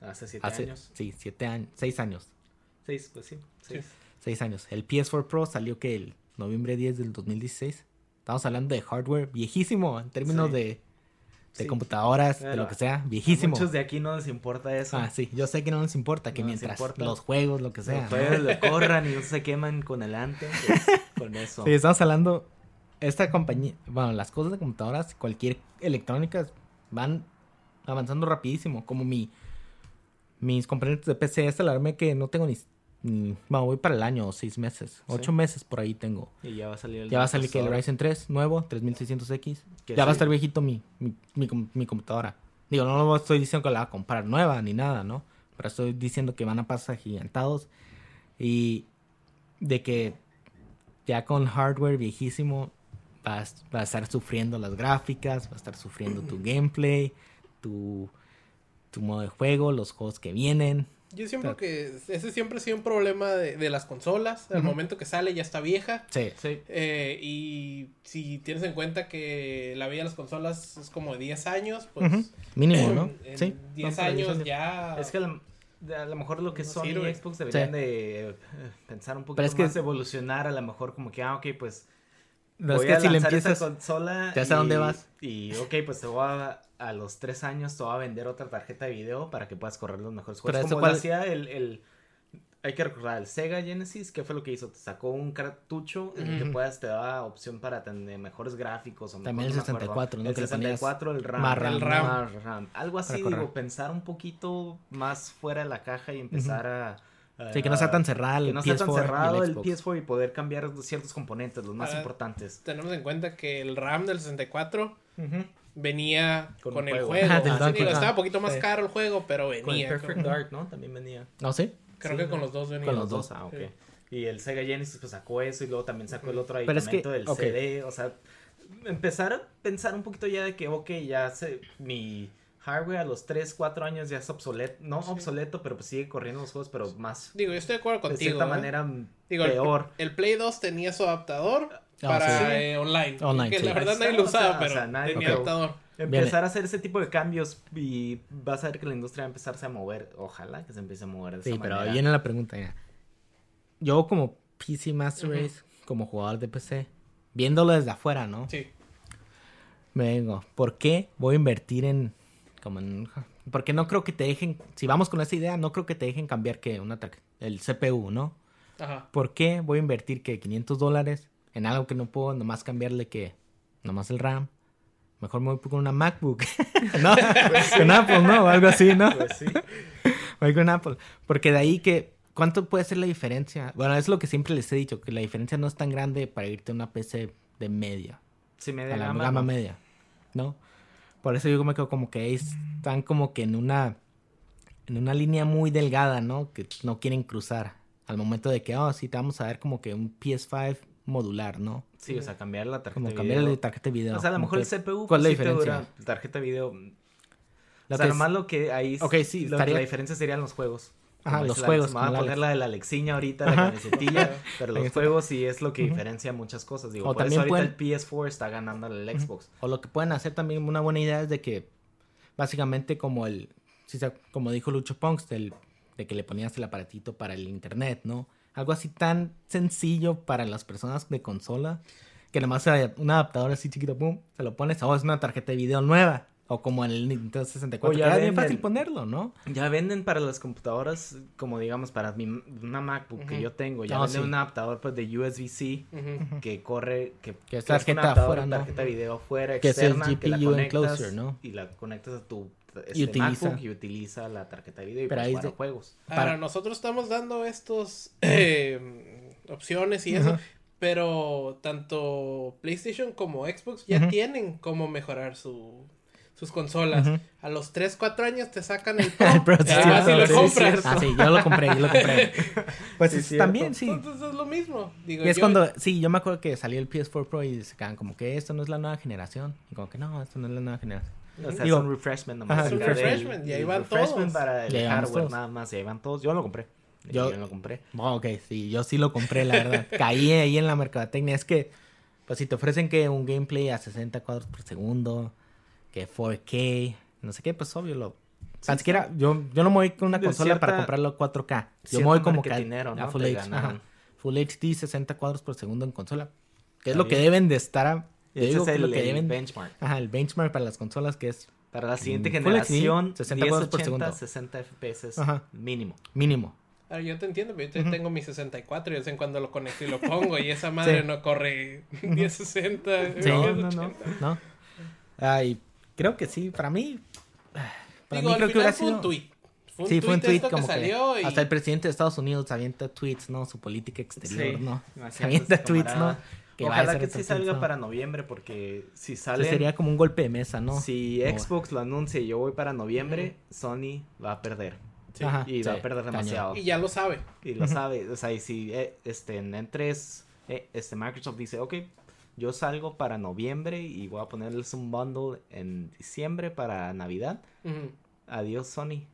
Speaker 2: Hace siete años.
Speaker 1: Sí, siete años. Seis años.
Speaker 2: Seis, pues sí.
Speaker 1: Seis. años. El PS4 Pro salió que el noviembre 10 del 2016. Estamos hablando de hardware viejísimo en términos de, de computadoras, de lo que sea, viejísimo.
Speaker 2: A muchos de aquí no les importa eso.
Speaker 1: Ah, sí, yo sé que no les importa, que mientras los juegos, lo que sea.
Speaker 2: Los juegos lo [laughs] corran y no se queman con adelante, pues, con eso.
Speaker 1: Sí, estamos hablando esta compañía, bueno, las cosas de computadoras, cualquier electrónica, van avanzando rapidísimo. Como mi, mis componentes de PC, esta la verdad que no tengo ni, bueno, voy para el año, seis meses, ocho meses por ahí tengo.
Speaker 2: Y ya va a salir el
Speaker 1: Ya va a salir que el Ryzen 3 nuevo, 3600X. Ya va a estar viejito mi, mi, mi, computadora. Digo, no lo estoy diciendo que la va a comprar nueva ni nada, ¿no? Pero estoy diciendo que van a pasar gigantados. Y de que ya con hardware viejísimo vas, a estar sufriendo las gráficas, va a estar sufriendo tu gameplay, tu, tu modo de juego, los juegos que vienen.
Speaker 3: Yo siento que ese siempre ha sido un problema de, las consolas. Al momento que sale ya está vieja.
Speaker 1: Sí,
Speaker 3: sí. Eh, y si tienes en cuenta que la vida de las consolas es como de 10 años, pues...
Speaker 1: Mínimo, ¿no?
Speaker 3: sí. 10 años, ya...
Speaker 2: Es que a lo mejor lo que Sony y Xbox deberían de eh, pensar un poquito más, evolucionar a lo mejor como que, ah, ok, pues no, voy es que a si le empiezas consola
Speaker 1: ya sé a dónde vas.
Speaker 2: Y ok, pues te voy a, a los tres años te voy a vender otra tarjeta de video para que puedas correr los mejores juegos. Pero Como lo hacía el, el, hay que recordar, el Sega Genesis, ¿qué fue lo que hizo? Te sacó un cartucho en el que puedas, te daba opción para tener mejores gráficos. O
Speaker 1: También el 64, ¿no?
Speaker 2: El 64, el RAM.
Speaker 1: Más RAM.
Speaker 2: RAM. Algo así, digo, pensar un poquito más fuera de la caja y empezar a
Speaker 1: Sí, que no sea tan cerrado
Speaker 2: el sea tan cerrado el, PS4 y poder cambiar ciertos componentes, los más importantes.
Speaker 3: Tenemos en cuenta que el RAM del 64 venía con, el juego. Ah, estaba un poquito más caro el juego, pero venía. Con el
Speaker 2: Perfect Dark, ¿no? También venía.
Speaker 1: ¿No sí?
Speaker 3: Creo que con los dos venía.
Speaker 2: Con los dos, ah, ok. Y el Sega Genesis pues sacó eso y luego también sacó el otro aditamento del CD, o sea, empezar a pensar un poquito ya de que, ok, ya sé, mi hardware a los 3, 4 años ya es obsoleto, no obsoleto, pero pues sigue corriendo los juegos, pero más.
Speaker 3: Digo, yo estoy de acuerdo contigo. De
Speaker 2: cierta
Speaker 3: ¿eh?
Speaker 2: manera peor.
Speaker 3: El, Play 2 tenía su adaptador ah, para eh, online. online. Que la verdad nadie lo usaba, pero tenía adaptador.
Speaker 2: Empezar a hacer ese tipo de cambios y vas a ver que la industria va a empezarse a mover. Ojalá que se empiece a mover de
Speaker 1: sí, pero viene la pregunta ya. Yo como PC Master Race, como jugador de PC, viéndolo desde afuera, ¿no?
Speaker 3: Sí.
Speaker 1: Me vengo, ¿por qué voy a invertir en como porque no creo que te dejen, si vamos con esa idea, no creo que te dejen cambiar que una el CPU, ¿no?
Speaker 3: Ajá.
Speaker 1: ¿Por qué voy a invertir que 500 dólares en algo que no puedo nomás cambiarle que nomás el RAM? Mejor me voy con una MacBook. [laughs] no, con Apple, ¿no? O algo así, ¿no?
Speaker 2: Pues sí. [laughs]
Speaker 1: Voy con Apple. Porque de ahí que, ¿cuánto puede ser la diferencia? Bueno, es lo que siempre les he dicho, que la diferencia no es tan grande para irte a una PC de media.
Speaker 2: Sí,
Speaker 1: A
Speaker 2: media
Speaker 1: la
Speaker 2: gama.
Speaker 1: gama
Speaker 2: ¿no?
Speaker 1: media. ¿No? Por eso yo me quedo como que están como que en una, en una línea muy delgada, ¿no? Que no quieren cruzar. Al momento de que, oh, sí, te vamos a ver como que un PS5 modular, ¿no?
Speaker 2: Sí, o sea, cambiar la tarjeta
Speaker 1: Como
Speaker 2: video.
Speaker 1: de tarjeta de video.
Speaker 2: O sea, a lo
Speaker 1: como
Speaker 2: mejor el
Speaker 1: que-
Speaker 2: CPU.
Speaker 1: ¿Cuál es la diferencia?
Speaker 2: dura, la tarjeta de video.
Speaker 1: Lo
Speaker 2: o sea,
Speaker 1: que
Speaker 2: nomás lo que ahí.
Speaker 1: Ok, sí,
Speaker 2: lo-
Speaker 1: estaría-
Speaker 2: La diferencia serían los juegos.
Speaker 1: Ajá, los juegos,
Speaker 2: voy a poner la de la Alexiña ahorita, la
Speaker 1: Ajá.
Speaker 2: camisetilla. [laughs] pero los
Speaker 1: está.
Speaker 2: juegos sí es lo que diferencia muchas cosas. Digo,
Speaker 1: O
Speaker 2: por eso
Speaker 1: también
Speaker 2: ahorita
Speaker 1: pueden-
Speaker 2: el PS4 está ganando al Xbox.
Speaker 1: O lo que pueden hacer también, una buena idea es de que, básicamente como el, como dijo Lucho Punks, del, de que le ponías el aparatito para el internet, ¿no? Algo así tan sencillo para las personas de consola, que nomás sea un adaptador así chiquito, pum, se lo pones, oh, es una tarjeta de video nueva. O como en el Nintendo 64,
Speaker 2: O
Speaker 1: que
Speaker 2: ya
Speaker 1: era bien
Speaker 2: venden.
Speaker 1: fácil ponerlo, ¿no?
Speaker 2: Ya venden para las computadoras, como digamos, para mi, una MacBook que yo tengo. Ya
Speaker 1: Ah,
Speaker 2: venden
Speaker 1: sí.
Speaker 2: un adaptador pues, de USB-C que corre, que,
Speaker 1: Que es
Speaker 2: un
Speaker 1: tarjeta
Speaker 2: adaptador,
Speaker 1: afuera, ¿no?
Speaker 2: tarjeta de video afuera,
Speaker 1: Que es el
Speaker 2: externa, que la
Speaker 1: GPU
Speaker 2: conectas
Speaker 1: enclosure, ¿no?
Speaker 2: y la conectas a tu
Speaker 1: Y
Speaker 2: este,
Speaker 1: utiliza-
Speaker 2: MacBook y utiliza la tarjeta de video y puedes
Speaker 1: ahí
Speaker 2: jugar
Speaker 1: es
Speaker 2: a juegos.
Speaker 3: Ahora,
Speaker 1: Para-
Speaker 3: nosotros estamos dando estos eh, opciones y eso, pero tanto PlayStation como Xbox ya tienen cómo mejorar su, sus consolas. A los 3, 4 años te sacan el [laughs] Pro,
Speaker 1: El Pro, sí,
Speaker 3: lo
Speaker 1: sí,
Speaker 3: compras.
Speaker 1: Ah, sí, yo lo compré, yo lo compré. [laughs] Pues es- también, sí.
Speaker 3: Entonces es lo mismo. Digo,
Speaker 1: Y es
Speaker 3: yo-
Speaker 1: cuando, sí, yo me acuerdo que salió el PS4 Pro y se quedaban como que esto no es la nueva generación. Y como que no, esto no es la nueva generación.
Speaker 2: O sea,
Speaker 1: Digo-
Speaker 2: es un refreshment nomás. El
Speaker 1: un
Speaker 3: refreshment, y ahí van
Speaker 2: refreshment
Speaker 3: todos.
Speaker 2: para el hardware
Speaker 1: todos.
Speaker 2: nada más, y ahí van todos. Yo lo compré.
Speaker 1: Yo-
Speaker 2: Yo, lo compré.
Speaker 1: Oh, ok, sí, yo sí lo compré, la verdad. [laughs] Caí ahí en la mercadotecnia. Es que, pues si te ofrecen que un gameplay a 60 cuadros por segundo, que 4K, no sé qué, pues obvio lo... Tan siquiera, yo, yo no me voy con una consola para comprarlo a 4K. Yo me voy como que. Full, HD,
Speaker 2: ganaron.
Speaker 1: ajá, Full HD 60 cuadros por segundo en consola. Que es
Speaker 2: Está
Speaker 1: lo que deben de estar... a-
Speaker 2: Ese
Speaker 1: digo
Speaker 2: es el,
Speaker 1: lo que
Speaker 2: el
Speaker 1: deben...
Speaker 2: benchmark.
Speaker 1: Ajá, el benchmark para las consolas que es
Speaker 2: Para la siguiente generación,
Speaker 1: 60 cuadros por
Speaker 2: 1080,
Speaker 1: segundo.
Speaker 2: 60 FPS
Speaker 1: Ajá.
Speaker 2: mínimo.
Speaker 1: mínimo.
Speaker 3: Ahora, yo te entiendo, pero yo tengo mi 64 y de vez en cuando lo conecto y lo pongo y esa [laughs] madre
Speaker 1: Sí.
Speaker 3: no corre 1060.
Speaker 1: Sí.
Speaker 2: No,
Speaker 3: 1080.
Speaker 2: no, no.
Speaker 1: ¿no? Ay, creo que sí, para mí. Para
Speaker 3: Digo,
Speaker 1: mí creo que hubiera
Speaker 3: fue
Speaker 1: sido.
Speaker 3: un tweet. Fue un
Speaker 1: sí, fue un tweet como que,
Speaker 3: salió y...
Speaker 1: hasta el presidente de Estados Unidos avienta tweets, ¿no? Su política exterior,
Speaker 2: Sí,
Speaker 1: ¿no? [laughs] Avienta tweets, ¿no? a
Speaker 2: Ojalá que sí
Speaker 1: tweet,
Speaker 2: salga para noviembre, porque si
Speaker 1: O
Speaker 2: sale.
Speaker 1: sea, sería como un golpe de mesa, ¿no?
Speaker 2: Si. Xbox lo anuncia y yo voy para noviembre, Sony va a perder.
Speaker 3: Sí.
Speaker 1: Ajá,
Speaker 2: Y va a perder
Speaker 1: cañón.
Speaker 2: demasiado.
Speaker 3: Y ya lo sabe.
Speaker 2: Y lo sabe. O sea, y si eh, este, en E3, eh, este, Microsoft dice, ok, yo salgo para noviembre y voy a ponerles un bundle en diciembre para Navidad. Adiós, Sony.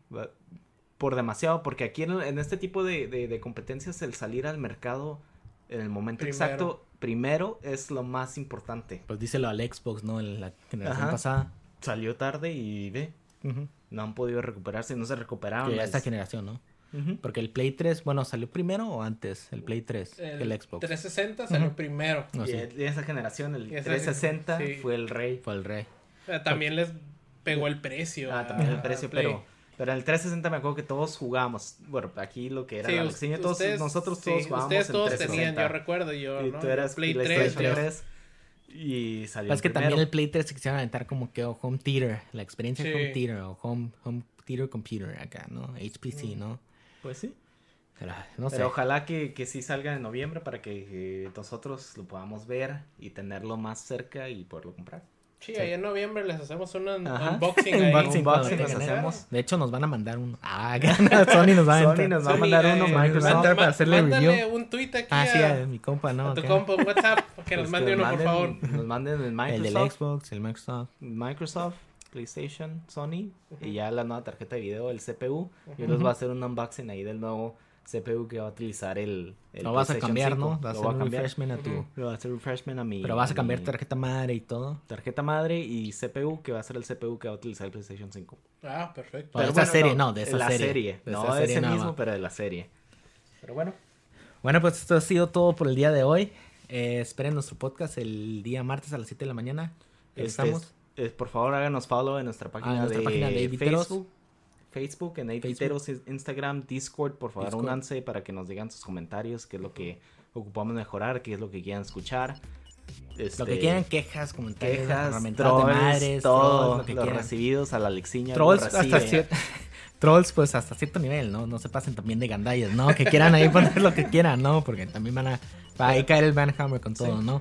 Speaker 2: Por demasiado, porque aquí en, en este tipo de, de- de competencias el salir al mercado en el momento
Speaker 3: Primero.
Speaker 2: exacto, primero es lo más importante.
Speaker 1: Pues díselo al Xbox, ¿no? En la generación
Speaker 2: Ajá.
Speaker 1: pasada.
Speaker 2: Salió tarde y ve, no han podido recuperarse, no se recuperaron.
Speaker 1: Que ya
Speaker 2: es-
Speaker 1: esta generación, ¿no? Porque el Play 3, bueno, ¿salió primero o antes? El Play 3, que el Xbox.
Speaker 3: 360 salió
Speaker 1: Ujú.
Speaker 3: primero.
Speaker 1: No,
Speaker 2: y
Speaker 1: sí,
Speaker 2: de esa generación, el
Speaker 3: esa-
Speaker 2: 360
Speaker 3: sí.
Speaker 2: fue el rey.
Speaker 1: fue el rey.
Speaker 3: Eh, También les pegó el precio.
Speaker 2: Ah,
Speaker 3: a-
Speaker 2: también el precio, pero, pero en el 360 me acuerdo que todos jugábamos. Bueno, aquí lo que era
Speaker 3: Sí,
Speaker 2: la Alexiña, todos,
Speaker 3: ustedes-
Speaker 2: nosotros
Speaker 3: sí,
Speaker 2: todos jugábamos
Speaker 3: Ustedes
Speaker 2: en
Speaker 3: todos
Speaker 2: 360.
Speaker 3: tenían, yo recuerdo, yo,
Speaker 2: Y
Speaker 3: ¿no?
Speaker 2: tú eras
Speaker 3: Play
Speaker 2: PlayStation
Speaker 3: 3. yo-
Speaker 2: 3. Y salió
Speaker 1: Es que
Speaker 2: el
Speaker 1: también
Speaker 2: primero.
Speaker 1: el Play 3 se quisieron aventar como que o home theater, la experiencia de
Speaker 3: Sí.
Speaker 1: home theater o home, home theater computer acá, ¿no? HPC,
Speaker 3: Mm.
Speaker 1: ¿no?
Speaker 2: Pues sí.
Speaker 1: Pero, no sé.
Speaker 2: Pero ojalá que, que sí salga en noviembre para que eh, nosotros lo podamos ver y tenerlo más cerca y poderlo comprar.
Speaker 3: Sí, ahí en noviembre les hacemos un unboxing [laughs] ahí.
Speaker 1: Unboxing,
Speaker 2: Unboxing
Speaker 1: ¿eh?
Speaker 2: hacemos.
Speaker 1: De hecho, nos van a mandar uno. Ah, [laughs] Sony nos va a
Speaker 2: Sony nos va a mandar
Speaker 3: eh,
Speaker 2: uno,
Speaker 1: Microsoft.
Speaker 2: Microsoft.
Speaker 1: Mandar para hacerle
Speaker 3: mándale
Speaker 1: review.
Speaker 3: un tweet aquí
Speaker 1: Ah, sí,
Speaker 3: a,
Speaker 1: a mi compa, ¿no?
Speaker 3: a tu
Speaker 1: Acá.
Speaker 3: compa, un WhatsApp, que nos
Speaker 2: Pues
Speaker 3: mande
Speaker 2: que
Speaker 3: uno,
Speaker 2: manden-
Speaker 3: por favor.
Speaker 2: Nos manden el
Speaker 1: El
Speaker 2: Microsoft.
Speaker 1: del Xbox, el Microsoft.
Speaker 2: Microsoft, PlayStation, Sony y ya la nueva tarjeta de video, el CPU. Yo
Speaker 3: Ujú.
Speaker 2: les voy a hacer un unboxing ahí del nuevo CPU que va a utilizar el, el
Speaker 1: Lo vas a
Speaker 2: PlayStation
Speaker 1: cambiar,
Speaker 2: 5.
Speaker 1: ¿no? Vas a
Speaker 2: Lo
Speaker 1: hacer un
Speaker 2: cambiar.
Speaker 1: refreshment a tu...
Speaker 2: Voy a hacer refreshment a mi
Speaker 1: Pero vas a
Speaker 2: a
Speaker 1: cambiar
Speaker 2: mi
Speaker 1: tarjeta madre y todo.
Speaker 2: tarjeta madre y CPU que va a ser el CPU que va a utilizar el PlayStation 5.
Speaker 3: Ah, perfecto.
Speaker 1: Bueno, de esa serie, no, de esa
Speaker 2: la
Speaker 1: serie. De
Speaker 2: no
Speaker 1: esa
Speaker 2: de
Speaker 1: serie
Speaker 2: ese
Speaker 1: nada
Speaker 2: mismo, pero de la serie. Pero bueno,
Speaker 1: Bueno, pues esto ha sido todo por el día de hoy. Eh, esperen nuestro podcast el día martes a las 7 de la mañana.
Speaker 2: este,
Speaker 1: Estamos.
Speaker 2: Eh, por favor háganos follow en nuestra página,
Speaker 1: nuestra
Speaker 2: de,
Speaker 1: página de.
Speaker 2: Facebook. Facebook, en Viteros, Instagram, Discord. Por favor, únanse para que nos digan sus comentarios, qué es lo que ocupamos mejorar, qué es lo que quieran escuchar.
Speaker 1: Este, lo que quieran, quejas, comentarios,
Speaker 2: quejas, trolls, de madres, todo, lo que los recibidos a la.
Speaker 1: Trolls hasta cierto, [laughs] trolls pues hasta cierto nivel, ¿no? No se pasen también de gandallas, ¿no? Que quieran ahí [laughs] poner lo que quieran, ¿no? Porque también van a, va a caer el Vanhammer con todo, ¿no?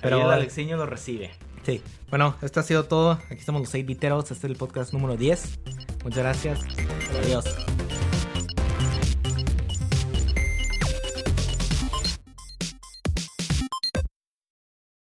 Speaker 2: Pero el Alexiño lo recibe.
Speaker 1: Sí. Bueno, esto ha sido todo. Aquí estamos los 6 biteros. Este es el podcast número 10. Muchas gracias. Adiós.